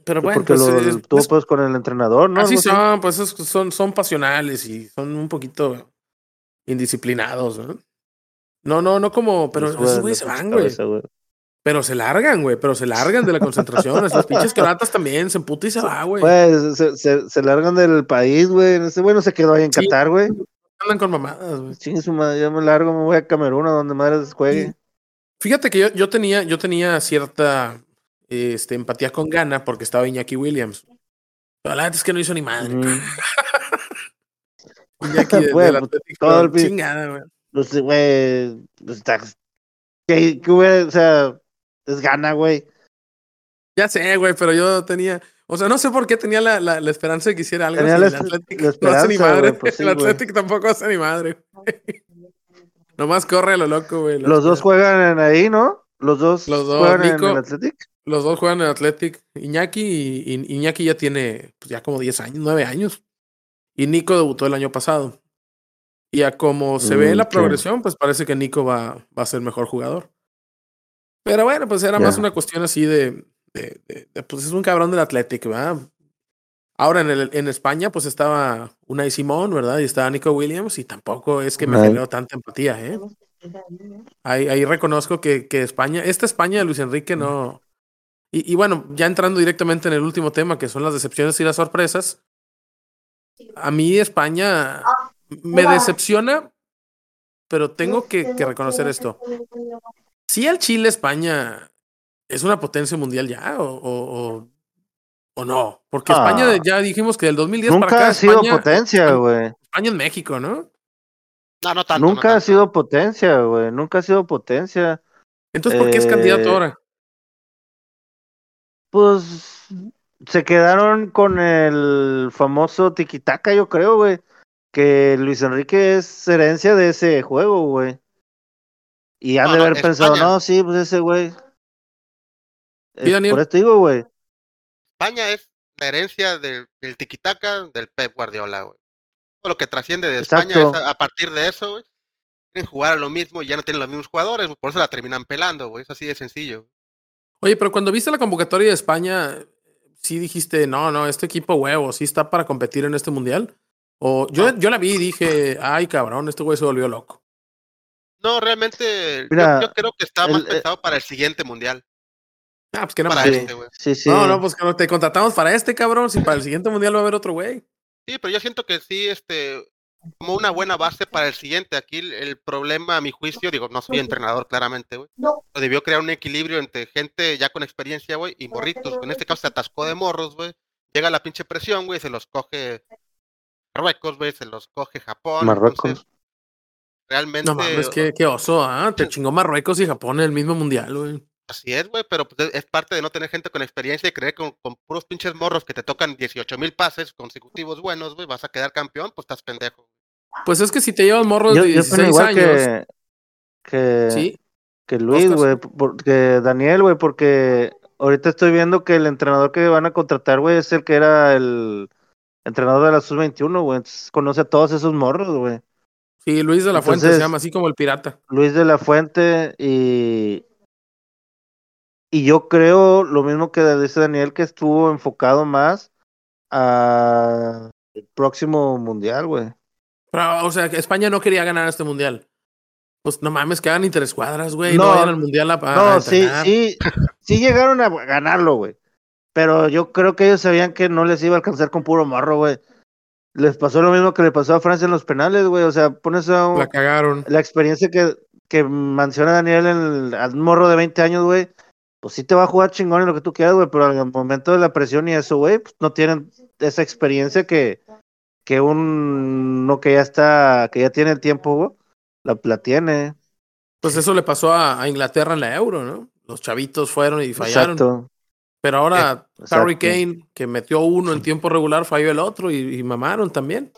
pero bueno, Porque pues, lo, es- es- pues con el entrenador, ¿no? así Algo así. son, pues es- son, son pasionales y son un poquito indisciplinados, ¿no? No, no, no como, pero esos güeyes se van, güey. Pero se largan, güey, pero se largan de la concentración. Las pinches caratas también, se emputa y se va, güey. Pues se, se, se largan del país, güey. Ese güey no se quedó ahí en Sí. Qatar, güey. Andan con mamadas, güey. Chingue su madre, yo me largo, me voy a Camerún, a donde madres juegue. Fíjate que yo, yo tenía, yo tenía cierta este, empatía con Ghana porque estaba Iñaki Williams. Pero la neta es que no hizo ni madre. Ujú. Iñaki de- Güey, del pues, Atlético, todo el chingada, güey. Pues, güey, pues, ¿qué, qué o sea, es gana, güey. Ya sé, güey, pero yo tenía, o sea, no sé por qué tenía la, la, la esperanza de que hiciera algo. Tenía si la el Athletic no hace ni esperanza, madre. pues sí, el. Athletic tampoco hace ni madre. Nomás corre a lo loco, güey. Los dos juegan en ahí, ¿no? Los dos, Los dos, juegan Nico. en el Athletic. Los dos juegan en Athletic. Iñaki y, y- Iñaki ya tiene pues, ya como 10 años, 9 años. Y Nico debutó el año pasado. Y a como se ve Mm, la progresión, pues parece que Nico va, va a ser mejor jugador. Pero bueno, pues era más una cuestión así de, de- de- de, pues es un cabrón del Athletic, ¿verdad? Ahora en, el, en España, pues estaba Unai Simón, ¿verdad? Y estaba Nico Williams, y tampoco es que me generó tanta empatía, ¿eh? Ahí, ahí reconozco que, que España, esta España de Luis Enrique no. Y, y bueno, ya entrando directamente en el último tema, que son las decepciones y las sorpresas. A mí España me decepciona, pero tengo que, que reconocer esto. Si el Chile España es una potencia mundial ya, o, o, o- o no, porque Ah. España ya dijimos que del 2010 Nunca para acá ha sido España, potencia, España- güey. España en México, ¿no? No, no tanto. Nunca no ha sido potencia, güey. Nunca ha sido potencia. Entonces, ¿por qué es candidato Eh, ahora? Pues se quedaron con el famoso tiquitaca, yo creo, güey. Que Luis Enrique es herencia de ese juego, güey. Y han No, de no, haber pensado, España. no, sí, pues ese güey. Sí, Daniel. por esto digo, güey. España es la herencia del, del tiquitaca del Pep Guardiola, güey. Todo lo que trasciende de Exacto. España es a, a partir de eso, güey. Quieren jugar a lo mismo y ya no tienen los mismos jugadores, por eso la terminan pelando, güey. Es así de sencillo. Oye, pero cuando viste la convocatoria de España, sí dijiste, no, no, este equipo huevo, sí está para competir en este mundial. O yo, yo la vi y dije, ay, cabrón, este güey se volvió loco. No, realmente, yo- Mira, yo, creo que está más el- eh, pensado para el siguiente mundial. Ah, pues que no Para. Sí, este, güey. sí, sí. No, no, pues que no te contratamos para este, cabrón. Si para el siguiente mundial va a haber otro güey. Sí, pero yo siento que sí, este, como una buena base para el siguiente. Aquí el, el problema, a mi juicio, digo, no soy entrenador claramente, güey. Pero debió crear un equilibrio entre gente ya con experiencia, güey, y morritos. En este caso se atascó de morros, güey. Llega la pinche presión, güey, se los coge Marruecos, güey, se los coge Japón. Marruecos. Entonces, realmente, No mames, qué, qué oso, ¿ah? Te chingó Marruecos y Japón en el mismo mundial, güey. Así es, güey, pero pues, es- parte de no tener gente con experiencia y creer que con, con puros pinches morros que te tocan 18 mil pases consecutivos buenos, güey, vas a quedar campeón, pues estás pendejo. Pues es que si te llevas morros Yo, de yo opino 16 igual años. que, que, Sí, que Luis, güey, porque Daniel, güey, porque ahorita estoy viendo que el entrenador que van a contratar, güey, es el que era el entrenador de la sub-21, güey, entonces conoce a todos esos morros, güey. sí, Luis de la Fuente se llama así como el pirata. Luis de la Fuente y y yo creo lo mismo que dice Daniel que estuvo enfocado más a el próximo mundial, güey. Pero, o sea, España no quería ganar este mundial. Pues no mames, que hagan interescuadras, güey. No, No, vayan al mundial a, a No, sí, sí, sí llegaron a ganarlo, güey. Pero yo creo que ellos sabían que no les iba a alcanzar con puro morro, güey. Les pasó lo mismo que le pasó a Francia en los penales, güey. O sea, pones a un- La cagaron. la experiencia que, que menciona Daniel en el, al morro de 20 años, güey. Pues sí te va a jugar chingón en lo que tú quieras, güey, pero al momento de la presión y eso, güey, pues no tienen esa experiencia que, que un no que ya está, que ya tiene el tiempo, güey, la, la tiene. Pues eso le pasó a, a Inglaterra en la Euro, ¿no? Los chavitos fueron y fallaron. Exacto. Pero ahora exacto. Harry Kane, que metió uno en tiempo regular, falló el otro y, y mamaron también.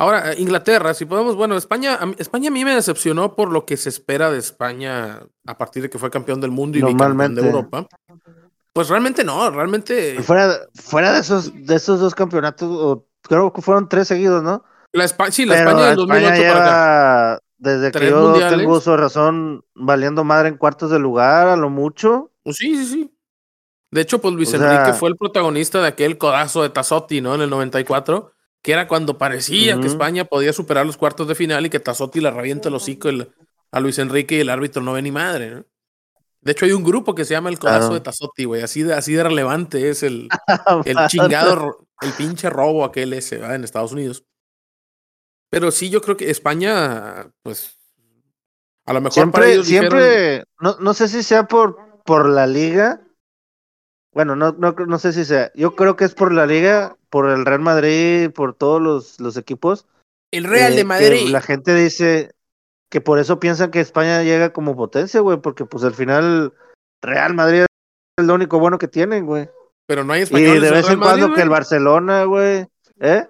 Ahora, eh, Inglaterra, si podemos, bueno, España, España a mí me decepcionó por lo que se espera de España a partir de que fue campeón del mundo y bicampeón de. Europa. Pues realmente no, realmente Fuera, fuera de esos, de esos dos campeonatos, creo que fueron tres seguidos, ¿no? la España, sí, la Pero España del 2008 España para acá. desde que yo mundiales. tengo uso de razón, valiendo madre en cuartos de lugar, a lo mucho. Pues sí, sí, sí. De hecho, pues Luis O sea- Enrique fue el protagonista de aquel codazo de Tazotti, ¿no? En el 94, que era cuando parecía que. España podía superar los cuartos de final y que Tazotti le revienta el hocico el- a Luis Enrique y el árbitro no ve ni madre, ¿no? De hecho, hay un grupo que se llama el codazo de Tazotti, güey. Así de, así de relevante es el, el chingado, el pinche robo aquel ese, ¿verdad? En Estados Unidos. Pero sí, yo creo que España, pues, a lo mejor para Siempre, dijeron- siempre, no, no sé si sea por, por la liga. Bueno, no, no, no sé si sea. Yo creo que es por la liga, por el Real Madrid, por todos los, los equipos. el Real eh, de que Madrid. La gente dice que por eso piensan que España llega como potencia, güey, porque pues al final Real Madrid es lo único bueno que tienen, güey. Pero no hay Y españoles de en el vez en cuando Madrid, que el. Barcelona, güey, ¿eh?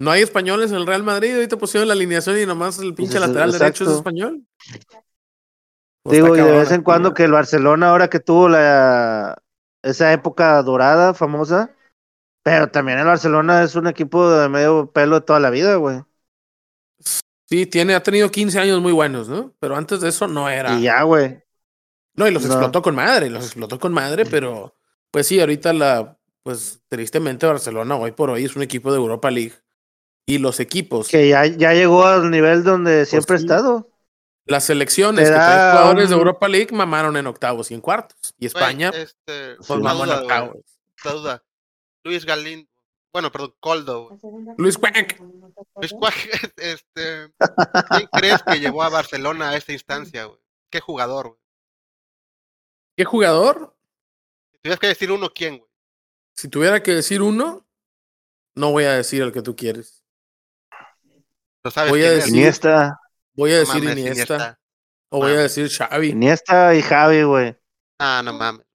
No hay españoles en el Real Madrid. Ahorita pusieron la alineación y nomás el pinche Pues, lateral derecho es español. Pues Digo, y de vez en cuando que el Barcelona, ahora que tuvo la esa época dorada, famosa, pero también el Barcelona es un equipo de medio pelo de toda la vida, güey. Sí, tiene, ha tenido 15 años muy buenos, ¿no? Pero antes de eso no era. Y ya, güey. No, y los No. explotó con madre, los explotó con madre, pero pues sí, ahorita la, pues tristemente Barcelona hoy por hoy es un equipo de Europa League. Y los equipos, Que ya, ya llegó al nivel donde siempre sí. ha estado. Las selecciones que traen jugadores de Europa League mamaron en octavos y en cuartos. Y España, este, pues mamó en duda, octavos. Luis Galindo, bueno, perdón, Coldo. Luis Cuac. Luis Cuaj, este, ¿quién crees que llevó a Barcelona a esta instancia, güey? ¿Qué jugador, güey? ¿Qué jugador? Si tuvieras que decir uno, ¿quién, güey? Si tuviera que decir uno, no voy a decir el que tú quieres. ¿Lo sabes Voy a decir- Iniesta, Voy a No decir mames, Iniesta, o voy a decir Xavi. Iniesta y Javi, güey. Ah, no mames.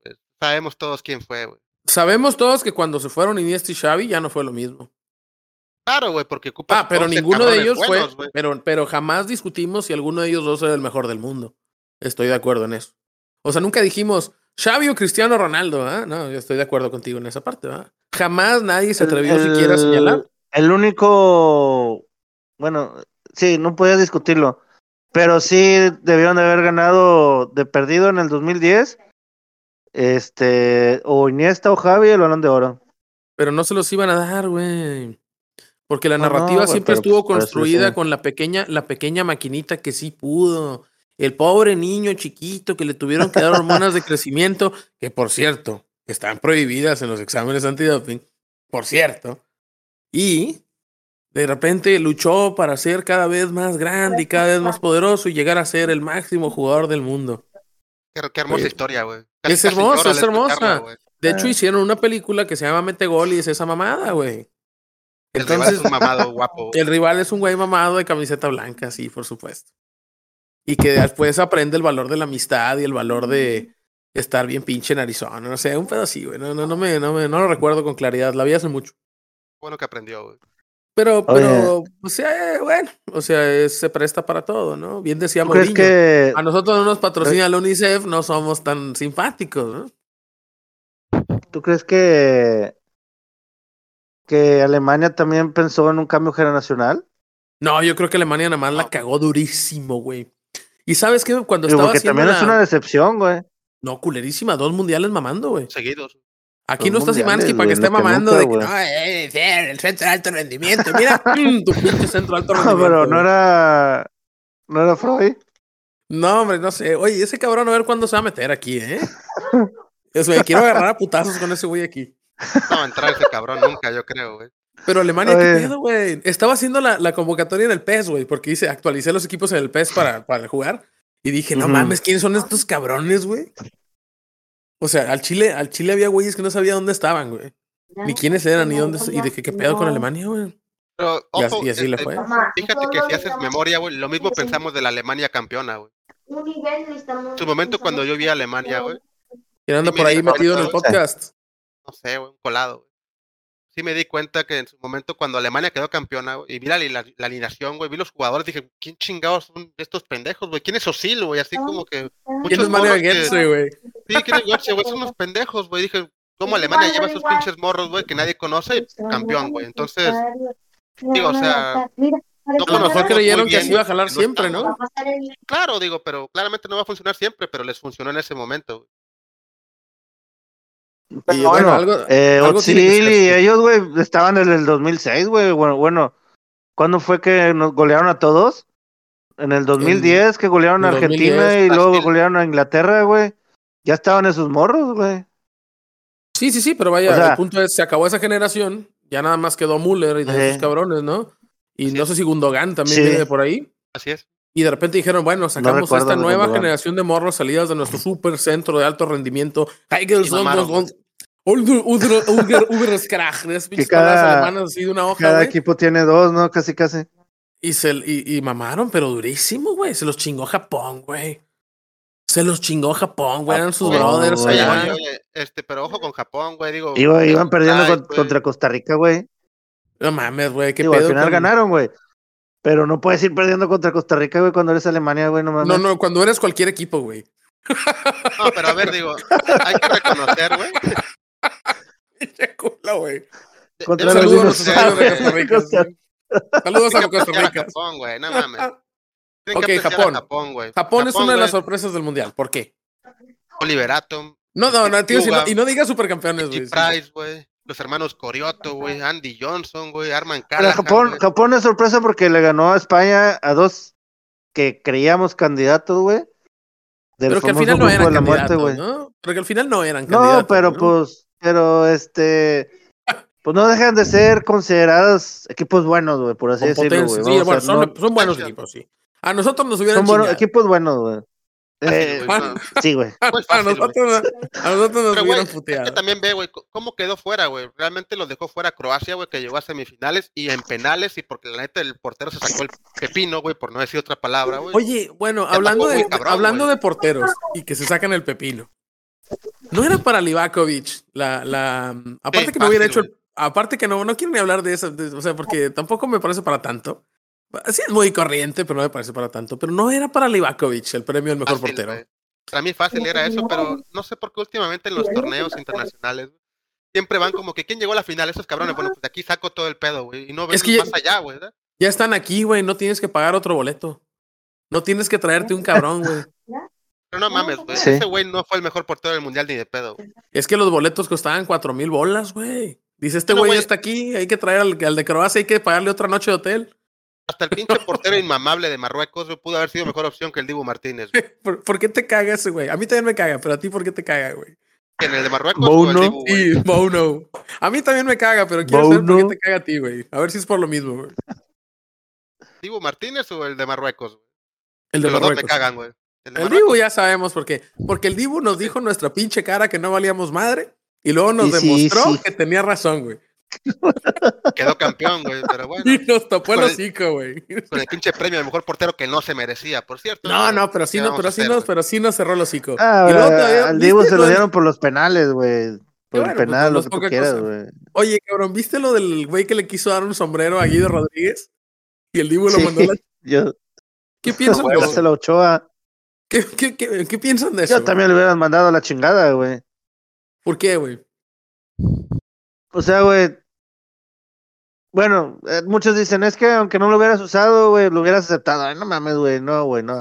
Sabemos todos quién fue, güey. Sabemos todos que cuando se fueron Iniesta y Xavi ya no fue lo mismo. Claro, güey, porque ocupa. Ah, pero ninguno de ellos fue, pero, pero jamás discutimos si alguno de ellos dos era el mejor del mundo. Estoy de acuerdo en eso. O sea, nunca dijimos Xavi o Cristiano Ronaldo, ¿ah? No, yo estoy de acuerdo contigo en esa parte, ¿verdad? Jamás nadie se atrevió El- siquiera a señalar. El único, bueno, sí, no podía discutirlo, pero sí debieron de haber ganado de perdido en el 2010, este, o Iniesta o Javi el balón de oro. Pero no se los iban a dar, güey. Porque la No, no, narrativa siempre pero, estuvo pues, por eso construida sí. con la pequeña, la pequeña maquinita que sí pudo. El pobre niño chiquito que le tuvieron que dar hormonas de crecimiento, que por cierto, están prohibidas en los exámenes antidoping, por cierto. Y de repente luchó para ser cada vez más grande y cada vez más poderoso y llegar a ser el máximo jugador del mundo. Qué, qué hermosa Oye, historia, güey. es hermosa, es hermosa. De hecho, Ah. hicieron una película que se llama Mete Gol y es esa mamada, güey. El rival es un mamado guapo. el rival es un güey mamado de camiseta blanca, sí, por supuesto. Y que después aprende el valor de la amistad y el valor de estar bien pinche en Arizona. No sé, un pedo así, güey. No, no, no, me, no, me, no lo recuerdo con claridad. La vi hace mucho. Bueno que aprendió, güey. Pero, Oye. pero, o sea, eh, bueno, o sea, se presta para todo, ¿no? Bien decía ¿Tú crees Mourinho. que, A nosotros no nos patrocina la UNICEF, no somos tan simpáticos, ¿no? tú crees que, que Alemania también pensó en un cambio generacional? No, yo creo que Alemania nada más la cagó durísimo, güey. Y sabes qué? Cuando estaba porque haciendo también la... es una decepción, güey. No, culerísima, dos mundiales mamando, güey. Seguidos. Aquí no está Simansky para que esté mamando nunca, de que no, eh, sí, el centro de alto rendimiento. Mira, mm, tu pinche centro de alto No, rendimiento. pero no era, no era Freud. No, hombre, no sé. Oye, ese cabrón a ver cuándo se va a meter aquí, ¿eh? Es, me quiero agarrar a putazos con ese güey aquí. No va a entrar ese cabrón nunca, yo creo, güey. Pero Alemania, ¿qué Oye. pedo, güey? Estaba haciendo la, la convocatoria en el PES, güey, porque dice, actualicé los equipos en el PES para, para jugar. Y dije, no mames, ¿quiénes son estos cabrones, güey? O sea, al Chile, al Chile había güeyes que no sabía dónde estaban, güey. Ni quiénes eran, ni dónde, y de qué, qué pedo con Alemania, güey. Pero, Y así- ojo, y así le este, fue. fíjate que si haces memoria, güey, lo mismo pensamos de la Alemania campeona, güey. En su momento cuando yo vi a Alemania, güey, ¿Quién anda por ahí metido en el podcast? no sé, güey, un colado, güey. Sí me di cuenta que en su momento cuando Alemania quedó campeona, y vi la, la, la alineación, güey, vi los jugadores, dije, ¿quién chingados son estos pendejos, güey? ¿Quién es Osil, güey? Así como que... ¿Quién muchos es Mario Götze, güey? Sí, ¿quién es Götze, güey? Son unos pendejos, güey. Dije, ¿cómo Alemania lleva esos pinches morros, güey, que nadie conoce? Campeón, güey. Entonces, digo, o sea, no A lo mejor creyeron que así iba a jalar siempre. ¿no? claro, digo, pero claramente no va a funcionar siempre, pero les funcionó en ese momento. Pero Y bueno, bueno, algo- eh, algo y ellos, güey, estaban en el 2006, güey. Bueno, bueno, ¿cuándo fue que nos golearon a todos? En el 2010, que golearon a en el Argentina 2010, y luego golearon a Inglaterra, güey. Ya estaban esos morros, güey. Sí, sí, sí, pero vaya, O sea- el punto es, se acabó esa generación, ya nada más quedó Müller y de esos Sí. cabrones, ¿no? Y no sé si Gundogan también Sí. viene por ahí. Así es. Y de repente dijeron, bueno, sacamos recuerdo esta nueva generación de morros salidas de nuestro super centro de alto rendimiento. Uberskrak, Que cada- alemanas así de una hoja, Cada equipo tiene dos, ¿no? Casi, casi. Y, se, y, y mamaron, pero durísimo, güey. Se los chingó Japón, güey. Se los chingó Japón, güey. Eran sus brothers allá. Oye, este, pero ojo con Japón, güey, digo. Iba- iban perdiendo ay, con- güey. contra Costa Rica, güey. No mames, güey. Qué Digo, al pedo. final con- ganaron, güey. Pero no puedes ir perdiendo contra Costa Rica, güey, cuando eres Alemania, güey, no mames. No, no, cuando eres cualquier equipo, güey. No, pero a ver, digo, hay que reconocer, güey. Qué culo, güey. de- Contra Saludos a los de Costa Rica. Saludos a Costa Rica. Japón, güey, no mames. Tienen Ok, Japón. Japón, güey. Japón es una de las sorpresas del mundial. ¿Por qué? Oliver Atom, No, no, no, tío, si no- y no digas supercampeones, güey. Price, güey. Los hermanos Corioto, güey. Andy Johnson, güey. Arman Callahan, Japón. Japón es sorpresa porque le ganó a España a dos que creíamos candidatos, güey. Pero que al final no eran de la muerte, candidatos, güey. ¿no? Pero que al final no eran candidatos. No, pero ¿no? pues, pero este, pues no dejan de ser considerados equipos buenos, güey, por así Con decirlo, güey. Sí, bueno, son, no- son buenos equipos, sí. A nosotros nos hubieran son buenos, equipos buenos, güey. Eh, Fácil, sí, güey. A fácil, nosotros, a nosotros nos Pero, hubieran es puteado. que también ve, güey, cómo quedó fuera, güey. Realmente los dejó fuera Croacia, güey, que llegó a semifinales y en penales y porque la neta el portero se sacó el pepino, güey, por no decir otra palabra, güey. Oye, bueno, Ya hablando de, cabrón, hablando de porteros y que se sacan el pepino. No era para Livakovic la, la aparte Sí, que no hubiera hecho fácil, el- aparte que no, no quiero ni hablar de eso, de- o sea, porque tampoco me parece para tanto. Sí es muy corriente, pero no me parece para tanto. Pero no era para Livakovic el premio al mejor Fácil, portero. Para mí fácil era eso, pero no sé por qué últimamente en los torneos internacionales siempre van como que quién llegó a la final, esos cabrones, bueno, pues de aquí saco todo el pedo, güey, y no ven Es que- más allá, güey. Ya están aquí, güey, no tienes que pagar otro boleto. No tienes que traerte un cabrón, güey. Pero no mames, güey, Sí. ese güey no fue el mejor portero del mundial ni de pedo. güey. Es que los boletos costaban cuatro mil bolas, güey. Dice, este güey ya güey. está aquí, hay que traer al, al de Croacia, hay que pagarle otra noche de hotel. Hasta el pinche portero inmamable de Marruecos güey, pudo haber sido mejor opción que el Dibu Martínez. güey. ¿Por, por qué te caga ese güey? A mí también me caga, pero a ti, ¿por qué te caga, güey? En el de Marruecos Bono. Dibu. Y Bono. A mí también me caga, pero quiero saber por qué te caga a ti, güey. A ver si es por lo mismo, güey. ¿Dibu Martínez o el de Marruecos? güey? El de Que los dos me Marruecos. cagan, güey. El de El Marruecos, Dibu ya sabemos por qué. Porque el Dibu nos dijo en nuestra pinche cara que no valíamos madre y luego nos sí, demostró sí. que tenía razón, güey. quedó campeón, güey, pero bueno, Y nos topó el Con el- hocico, güey. con el pinche premio de mejor portero que no se merecía, por cierto. No, no, pero sí, ¿Qué no, pero sí güey? pero sí nos cerró el hocico. Ah, Y luego todavía, al Dibu ¿viste se lo dieron por los penales, güey. Por bueno, el pues, penal, no lo que tú quieras, güey. Oye, cabrón, ¿viste lo del güey que le quiso dar un sombrero a Guido Rodríguez? Y el Dibu lo mandó a la... Yo, ¿Qué piensan de eso? la Ochoa. ¿Qué, qué, qué, qué piensan de eso? Yo también le hubieran mandado a la chingada, güey. ¿Por qué, güey? O sea, güey. Bueno, eh, muchos dicen, es que aunque no lo hubieras usado, güey, lo hubieras aceptado. Ay, no mames, güey, no, güey, no.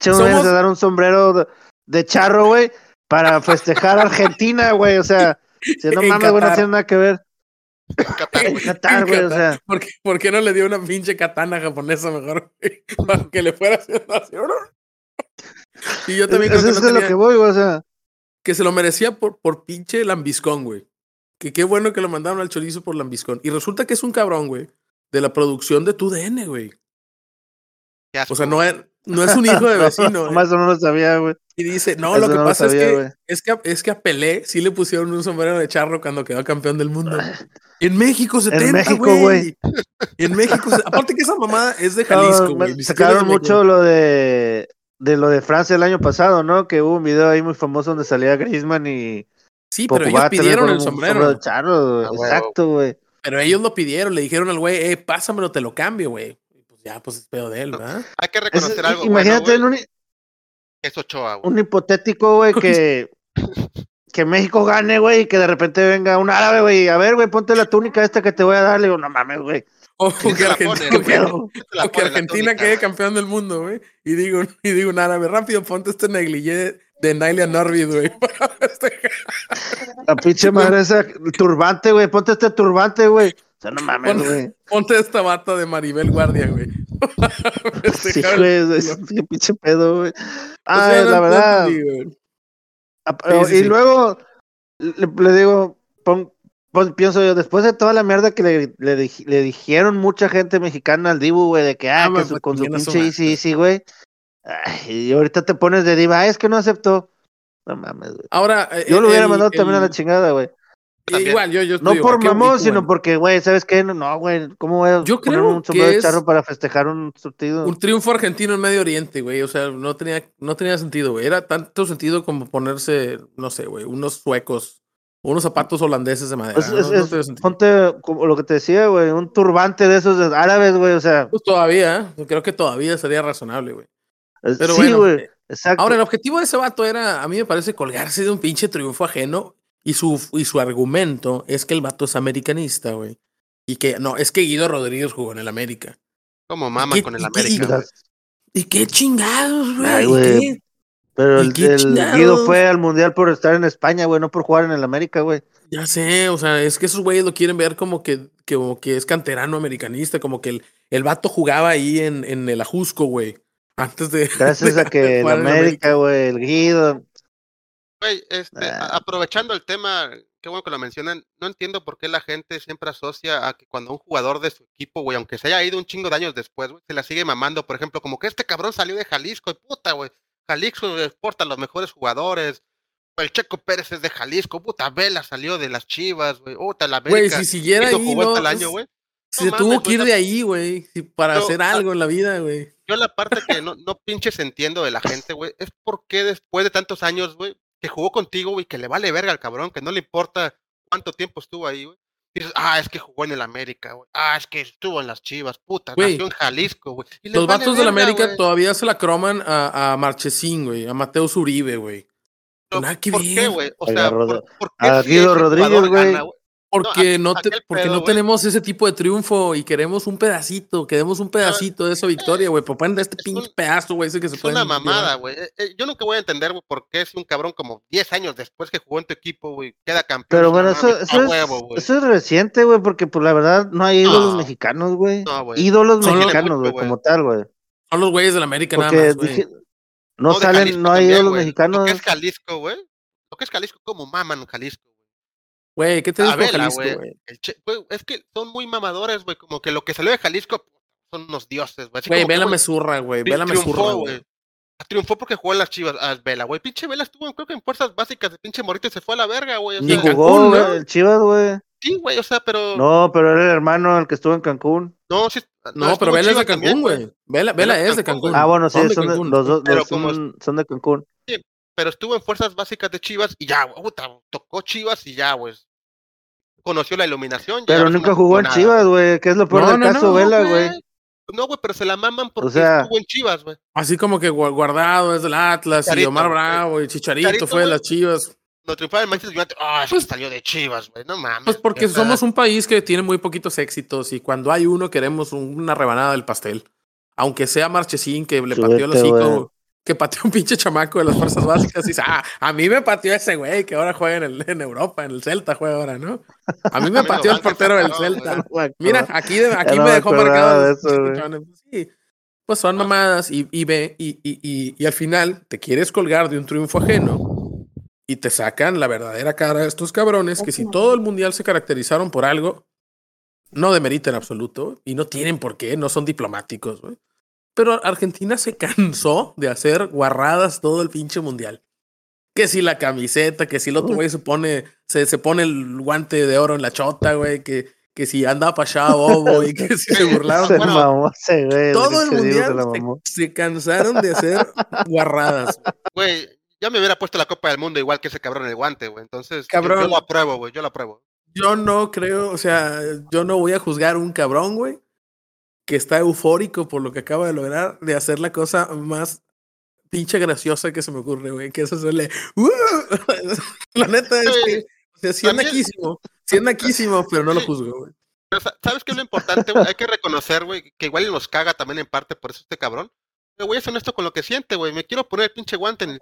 Che, me vienes a dar un sombrero de, de charro, güey, para festejar a Argentina, güey. O sea, si no mames, güey, no tiene nada que ver. Qatar, güey. O sea. ¿Por qué, por qué no le dio una pinche katana japonesa mejor? Para que le fuera haciendo así. Y yo también creo Eso que, es no de lo tenía- que voy, güey, o sea. que se lo merecía por, por pinche lambiscón, güey. Que qué bueno que lo mandaron al chorizo por lambiscón. Y resulta que es un cabrón, güey, de la producción de tu DN, güey. O sea, no era, No es un hijo de vecino. Más o menos sabía, güey. Y dice, no, lo que pasa es, que, es, que, es que a Pelé sí le pusieron un sombrero de charro cuando quedó campeón del mundo. En México 70, En México, güey. En México, aparte que esa mamada es de Jalisco, güey. sacaron mucho lo de, de lo de Francia el año pasado, ¿no? Que hubo un video ahí muy famoso donde salía Griezmann y... Sí, pero ellos pidieron el sombrero. Charro, ah, exacto, güey. Pero ellos lo pidieron, le dijeron al güey, eh, pásamelo, te lo cambio, güey. Pues ya, pues es pedo de él, ¿verdad? Hay que reconocer algo. Imagínate en un es Ochoa, Un hipotético, güey, que, que México gane, güey, y que de repente venga un árabe, güey. A ver, güey, ponte la túnica esta que te voy a dar. Le digo, no mames, güey. O que, Argentina, quede campeón del mundo, güey. Y digo, y digo un árabe, rápido, ponte este negligé de Nailia Norvid, güey. La pinche madre esa turbante, güey. Ponte este turbante, güey. O sea, no mames, güey. Ponte esta bata de Maribel Guardia, güey. sí, güey, es un pinche pedo, güey. Ah, la verdad. y luego le, digo, pienso yo, después de toda la mierda que le, le, dijeron mucha gente mexicana al Dibu, güey, de que, ah, que su, con su pinche sí, Easy, güey. Y ahorita te pones de diva, ah, es que no aceptó. No mames, güey. Ahora, yo lo hubiera mandado también a la chingada, güey. Igual, yo, yo No por mamón, sino porque, güey, ¿sabes qué? No, güey, ¿cómo voy a yo poner creo un sombrero de charro para festejar un surtido? Un triunfo argentino en Medio Oriente, güey. O sea, no tenía, no tenía sentido, güey. Era tanto sentido como ponerse, no sé, güey, unos suecos, unos zapatos holandeses de madera. ponte, como lo que te decía, güey, un turbante de esos árabes, güey, o sea. Pues todavía, ¿eh? creo que todavía sería razonable, güey. Pero sí, güey. Eh, exacto. Ahora, el objetivo de ese vato era, a mí me parece, colgarse de un pinche triunfo ajeno y su, y su argumento es que el vato es americanista, güey. Y que, no, es que Guido Rodríguez jugó en el América. Como mama con el América. Y, qué chingados, güey. Pero el, Guido fue al mundial por estar en España, güey, no por jugar en el América, güey. Ya sé, o sea, es que esos güeyes lo quieren ver como que, que, que es canterano americanista, como que el, el vato jugaba ahí en, en el Ajusco, güey. Antes de. Gracias a que el América, güey, el Guido. Güey, este, ah. aprovechando el tema, qué bueno que lo mencionan, no entiendo por qué la gente siempre asocia a que cuando un jugador de su equipo, güey, aunque se haya ido un chingo de años después, güey, se la sigue mamando, por ejemplo, como que este cabrón salió de Jalisco, y puta, güey, Jalisco exporta a los mejores jugadores, el Checo Pérez es de Jalisco, puta, Vela salió de las Chivas, güey, puta, la Güey, si siguiera ahí, no, año, güey. Se tuvo que ir de ahí, güey, para hacer algo en la vida, güey. Yo la parte que no, no pinches entiendo de la gente, güey, es porque después de tantos años, güey, que jugó contigo, güey, que le vale verga al cabrón, que no le importa cuánto tiempo estuvo ahí, güey. Dices, ah, es que jugó en el América, güey. Ah, es que estuvo en las Chivas, puta, nació en Jalisco, güey. Los vatos del América todavía se la croman a, a Marchesín, güey, a Mateo Uribe, güey. ¿Por qué, güey? O sea, ¿por, qué a Guido Rodríguez, güey. Porque no, porque no tenemos ese tipo de triunfo y queremos un pedacito, queremos un pedacito de esa victoria, güey. Pues de este pinche pedazo, güey, ese que se puede. Es una mamada, güey. Eh, eh, yo nunca voy a entender, güey, por qué si un cabrón como 10 años después que jugó en tu equipo, güey, queda campeón. Pero bueno, eso, eso, es, eso, es, reciente, güey, porque pues la verdad no hay ídolos mexicanos, güey. ídolos mexicanos, güey, como tal, güey. Son los güeyes de la América nada más, güey. No, salen, no hay ídolos mexicanos. Lo que es Jalisco, güey. Lo que es Jalisco, como maman Jalisco. Güey, ¿qué te dijo Jalisco, güey? Es que son muy mamadores, güey. Como que lo que salió de Jalisco son unos dioses, güey. Güey, Vela me zurra, güey. Vela me zurra, güey. Triunfó porque jugó en las chivas. Ah, Vela, güey. Pinche Vela estuvo, creo que en fuerzas básicas de pinche Morito y se fue a la verga, güey. Ni jugó, güey. El Chivas, güey. Sí, güey, o sea, pero. No, pero era el hermano el que estuvo en Cancún. No, sí. No, pero Vela es de Cancún, güey. Vela, Vela es de Cancún. Ah, bueno, sí, son, de, los dos son, son, de Cancún. Sí, pero estuvo en fuerzas básicas de Chivas y ya, güey. Tocó Chivas y ya, güey conoció la iluminación. Pero nunca jugó en Chivas, güey. ¿Qué es lo peor del caso, Vela, güey? No, güey, pero se la maman porque o sea, estuvo en Chivas, güey. Así como que Guardado es del Atlas y Omar Bravo y Chicharito, fue de las Chivas. No triunfaba el Manchester United. Ah, oh, pues, salió de Chivas, güey. No mames. Pues porque somos un país que tiene muy poquitos éxitos y cuando hay uno queremos una rebanada del pastel. Aunque sea Marchesín que le pateó el hocico que pateó un pinche chamaco de las fuerzas básicas y dice, ah, a mí me pateó ese güey que ahora juega en, en Europa, en el Celta juega ahora, ¿no? A mí me pateó el portero del Celta. Mira, aquí, aquí me dejó marcado. sí, pues son mamadas y, y ve, y, y, y, al final te quieres colgar de un triunfo ajeno y te sacan la verdadera cara de estos cabrones que si todo el mundial se caracterizaron por algo, no demerita en absoluto y no tienen por qué, no son diplomáticos, güey Pero Argentina se cansó de hacer guarradas todo el pinche mundial. Que si la camiseta, que si el otro güey se pone, se, se pone el guante de oro en la chota, güey, que, que si anda para allá bobo y que si se burlaron. Se Bueno, mamó ese güey, todo el mundial se, cansaron de hacer guarradas. Güey, ya me hubiera puesto la Copa del Mundo igual que ese cabrón en el guante, güey. Entonces, yo- Cabrón. yo lo apruebo, güey, yo lo apruebo. Yo no creo, o sea, yo no voy a juzgar a un cabrón, güey, que está eufórico por lo que acaba de lograr, de hacer la cosa más pinche graciosa que se me ocurre, güey, que eso suele... la neta es que, o sea, sí es naquísimo, sí es naquísimo, pero no lo juzgo, güey. Pero sa- ¿sabes qué es lo importante, güey? Hay que reconocer, güey, que igual nos caga también en parte por eso este cabrón. Pero, güey, es honesto con lo que siente, güey. Me quiero poner el pinche guante en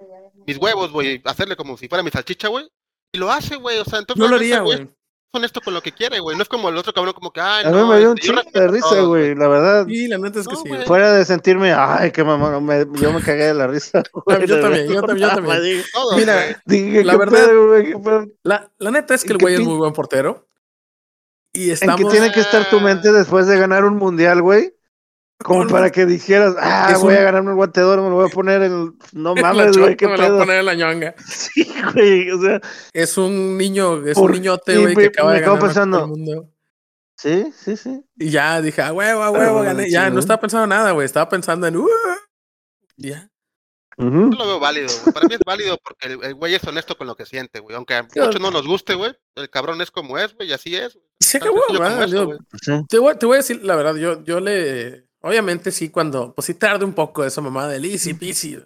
mis huevos, güey, hacerle como si fuera mi salchicha, güey. Y lo hace, güey. O sea, entonces Yo lo haría, güey, honesto con lo que quiere, güey. No es como el otro cabrón como que, ay, A no. mí me dio un este, chingo de risa, güey, la verdad. Sí, la neta es que No, sí. Fuera de sentirme, ay, qué mamón, me- yo me cagué de la risa. güey, yo también, yo también, yo también. Dije, Todos, Mira, dije, La ¿qué verdad- pedo. La, la neta es que el ¿En qué güey es muy buen portero. Y ¿En estamos... qué tiene que estar tu mente después de ganar un mundial, güey? Como para que dijeras, ah, Es voy un- a ganarme el guante de oro, me lo voy a poner en... No mames, güey, qué me la voy a poner en la ñonga. Sí, güey, o sea, Es un niño, es Por- un niñote, güey, me- que acaba me de ganar pensando, del mundo. sí, sí, sí. Y ya dije, a huevo, a Pero huevo, bueno, gané. Ya, sí, no estaba pensando en nada, güey. Estaba pensando en, "Uh". Ya. Ujú. Yo lo veo válido, güey. Para mí es válido porque el, el güey es honesto con lo que siente, güey. Aunque a muchos no nos guste, güey. El cabrón es como es, güey, y así es. güey. Se acabó, güey. Sí. te, voy, te voy a decir la verdad, yo, yo le. Obviamente, sí, cuando. Pues sí, tarde un poco esa mamá del easy peasy.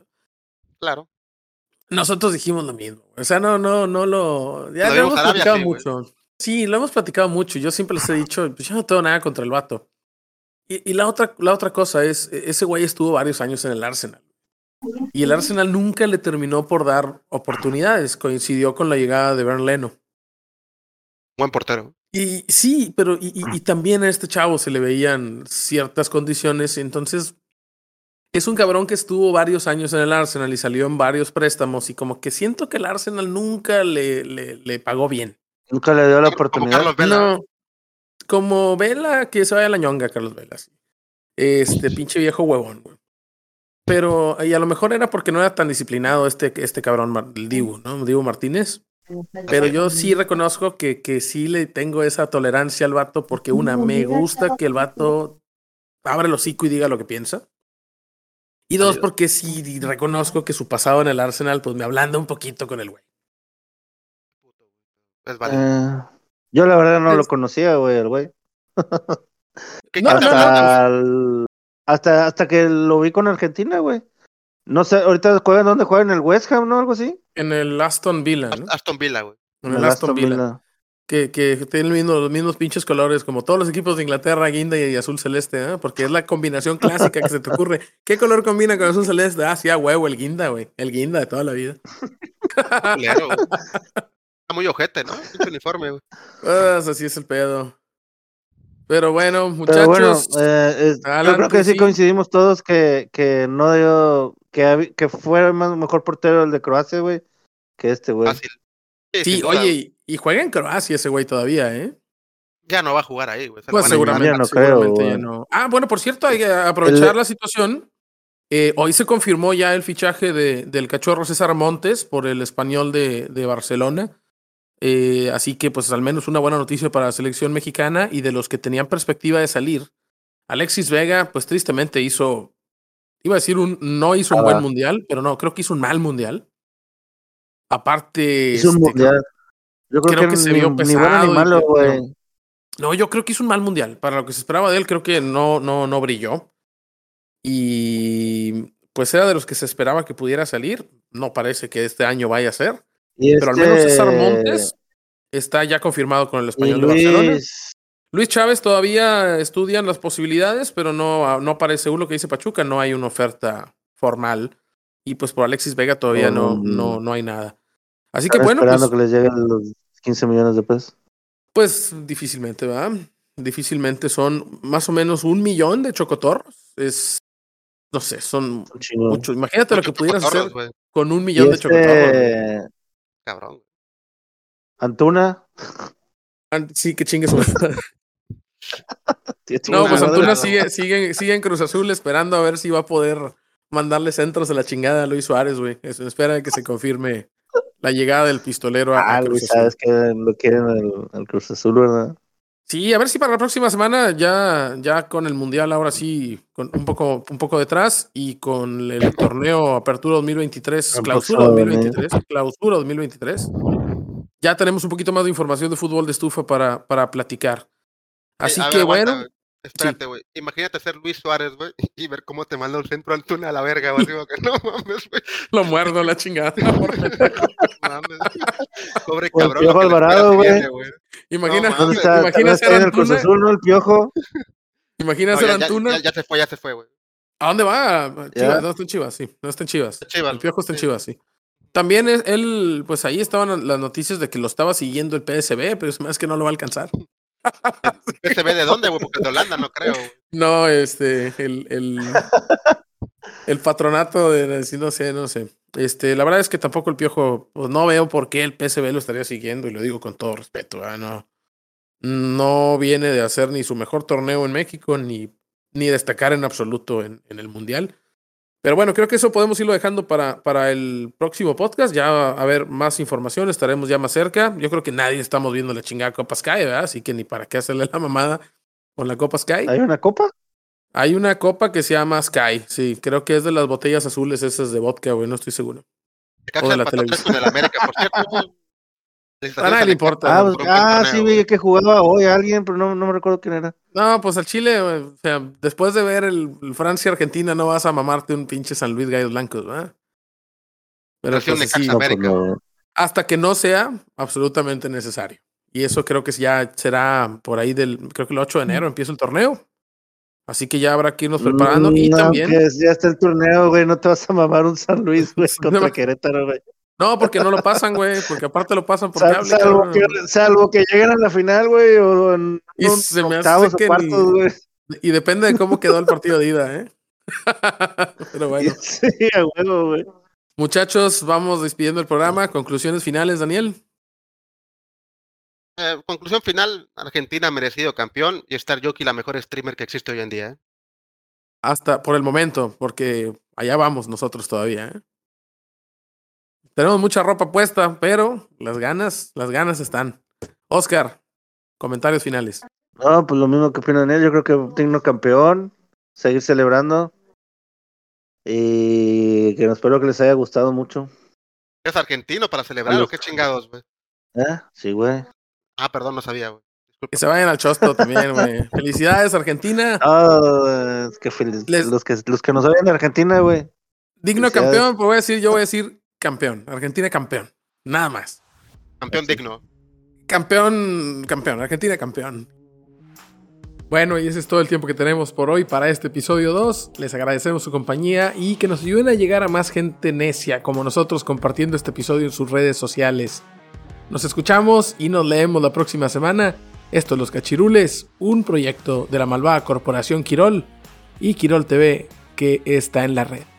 Claro. Nosotros dijimos lo mismo. O sea, no, no, no lo. Ya Lo hemos platicado sí, mucho. Sí, lo hemos platicado mucho. Yo siempre les he dicho, pues yo no tengo nada contra el vato. Y, y la, otra, la otra cosa es, e- ese güey estuvo varios años en el Arsenal. Y el Arsenal nunca le terminó por dar oportunidades. Coincidió con la llegada de Bern Leno. Buen portero. Y sí, pero y, y- y también a este chavo se le veían ciertas condiciones. Entonces, es un cabrón que estuvo varios años en el Arsenal y salió en varios préstamos. Y como que siento que el Arsenal nunca le, le, le pagó bien. Nunca le dio la Como oportunidad. Carlos Vela. No, como Vela, que se vaya a la ñonga, Carlos Vela. Este pinche viejo huevón, güey. Pero, y a lo mejor era porque no era tan disciplinado este, este cabrón, el Dibu, ¿no? Dibu Martínez. Pero yo sí reconozco que, que sí le tengo esa tolerancia al vato porque una, me gusta que el vato abra el hocico y diga lo que piensa. Y dos, porque sí reconozco que su pasado en el Arsenal pues me ablanda un poquito con el güey. Es válido. Eh, yo la verdad no lo conocía, güey, el güey. Hasta, el- hasta, hasta que lo vi con Argentina, güey. No sé, ahorita juegan dónde juegan en el West Ham, ¿no? Algo así. En el Aston Villa, ¿no? Aston Villa, güey. En el Aston Villa. Que, que tienen los mismos, los mismos pinches colores, como todos los equipos de Inglaterra, guinda y, azul celeste, ¿eh? porque es la combinación clásica que se te ocurre. ¿Qué color combina con azul celeste? Ah, sí, a huevo, el guinda, güey. El guinda de toda la vida. Güey. Está muy ojete, ¿no? Pinche uniforme, güey. Ah, así es el pedo. Pero bueno, Pero bueno, muchachos. eh, es- yo creo que sí, sí. coincidimos todos que, que no dio, que, que fue el más, mejor portero el de Croacia, güey, que este, güey. Fácil. Sí, oye, y, y juega en Croacia ese güey todavía, ¿eh? Ya no va a jugar ahí, güey. Pues seguramente, ya no creo, seguramente ya güey. no. Ah, bueno, por cierto, hay que aprovechar El- la situación. Eh, hoy se confirmó ya el fichaje de, del cachorro César Montes por el español de, de Barcelona. Eh, así que, pues, al menos una buena noticia para la selección mexicana y de los que tenían perspectiva de salir. Alexis Vega, pues tristemente hizo, iba a decir un, no hizo un Ah. buen mundial, pero no, creo que hizo un mal mundial. Aparte, Es un este, mundial. Yo creo, creo que, que se ni, vio ni bueno pesado ni malo. No, yo creo que hizo un mal mundial. Para lo que se esperaba de él, creo que no, no, no brilló. Y pues era de los que se esperaba que pudiera salir. No parece que este año vaya a ser. Y Pero al menos César este- Montes está ya confirmado con el español de Barcelona. Luis, Chávez todavía estudian las posibilidades, pero no, no aparece lo que dice Pachuca, no hay una oferta formal. Y pues por Alexis Vega todavía no, no, no hay nada. Así que bueno, esperando pues, que les lleguen los 15 millones de pesos. pues difícilmente, ¿verdad? Difícilmente son más o menos un millón de chocotorros. Es, no sé, son Un chingo. mucho. Imagínate lo que Muchos pudieras hacer con un Y millón de chocotorros. güey. este, Cabrón. Antuna, An- Sí, que chingue su madre. no, pues Antuna sigue, sigue, sigue en Cruz Azul esperando a ver si va a poder mandarle centros de la chingada a Luis Suárez, güey. Espera que se confirme la llegada del pistolero a, ah, Cruz Azul. sabes que lo quieren al, Cruz Azul, ¿verdad? Sí, a ver si para la próxima semana ya, ya con el Mundial ahora sí, con un poco, un poco detrás y con el torneo Apertura 2023, Clausura 2023, Clausura 2023, ya tenemos un poquito más de información de fútbol de estufa para, para platicar. Así que bueno. Espérate, güey. Imagínate ser Luis Suárez, güey, y ver cómo te manda un centro al túnel a la verga, güey. Digo que no mames, güey. Lo muerdo la chingada. mames. Pobre cabrón. El piojo Alvarado, güey. Imagina, no, está, imagina ser en el Cruz Azul, ¿no? El piojo. Imagina ser Antuna. Ya, ya, se fue, ya se fue, güey. ¿A dónde va? Chivas, no está en Chivas, sí. No está en Chivas. Chivas. El piojo está en Chivas, sí. También él, pues ahí estaban las noticias de que lo estaba siguiendo el PSB, pero es más que no lo va a alcanzar. ¿PSB de dónde, güey? Porque de Holanda no creo. No, este, el, el, el patronato de, no sé, no sé. Este, la verdad es que tampoco el piojo, pues no veo por qué el PSB lo estaría siguiendo, y lo digo con todo respeto, no. No viene de hacer ni su mejor torneo en México, ni, ni destacar en absoluto en el Mundial. Pero bueno, creo que eso podemos irlo dejando para, para el próximo podcast. Ya a ver más información, estaremos ya más cerca. Yo creo que nadie estamos viendo la chingada Copa Sky, ¿verdad? Así que ni para qué hacerle la mamada con la Copa Sky. ¿Hay una copa? Hay una copa que se llama Sky, sí. Creo que es de las botellas azules esas de vodka, güey, no estoy seguro. O de la televisión. De la América, por cierto. A nadie le importa. Ah, ah sí, vi que jugaba hoy alguien, pero no, no me recuerdo quién era. No, pues al Chile, o sea, después de ver el, Francia-Argentina, no vas a mamarte un pinche San Luis Gallos Blancos, ¿verdad? Pero pues, sí, hasta que no sea absolutamente necesario. Y eso creo que ya será por ahí del, creo que el 8 de enero empieza el torneo. Así que ya habrá que irnos preparando. y mm, también. ya está el torneo, güey. No te vas a mamar un San Luis, güey, contra Querétaro, güey. No, porque no lo pasan, güey, porque aparte lo pasan por cable. Salvo que, salvo que, lleguen a la final, güey, o en y se me hace que cuartos, güey. Y depende de cómo quedó el partido de ida, ¿eh? Pero bueno. Sí, a huevo, güey. Muchachos, vamos despidiendo el programa. Conclusiones finales, Daniel. Eh, conclusión final, Argentina ha merecido campeón y Star Jockey la mejor streamer que existe hoy en día. ¿eh? Hasta por el momento, porque allá vamos nosotros todavía. ¿eh? Tenemos mucha ropa puesta, pero las ganas, las ganas están. Oscar, comentarios finales. No, pues lo mismo que opinan él. Yo creo que digno campeón, seguir celebrando. Y que espero que les haya gustado mucho. ¿Es argentino para celebrar o qué chingados, güey? ¿Eh? Sí, güey. Ah, perdón, no sabía, güey. Que se vayan al chosto también, güey. Felicidades, Argentina. Ah, que los que los que nos vayan de Argentina, güey. Digno campeón, pues voy a decir, yo voy a decir campeón. Argentina campeón. Nada más. Campeón digno. Campeón, campeón. Argentina campeón. Bueno, y ese es todo el tiempo que tenemos por hoy para este episodio 2. Les agradecemos su compañía y que nos ayuden a llegar a más gente necia como nosotros compartiendo este episodio en sus redes sociales. Nos escuchamos y nos leemos la próxima semana. Esto es Los Cachirules, un proyecto de la malvada corporación Quirol y Quirol TV que está en la red.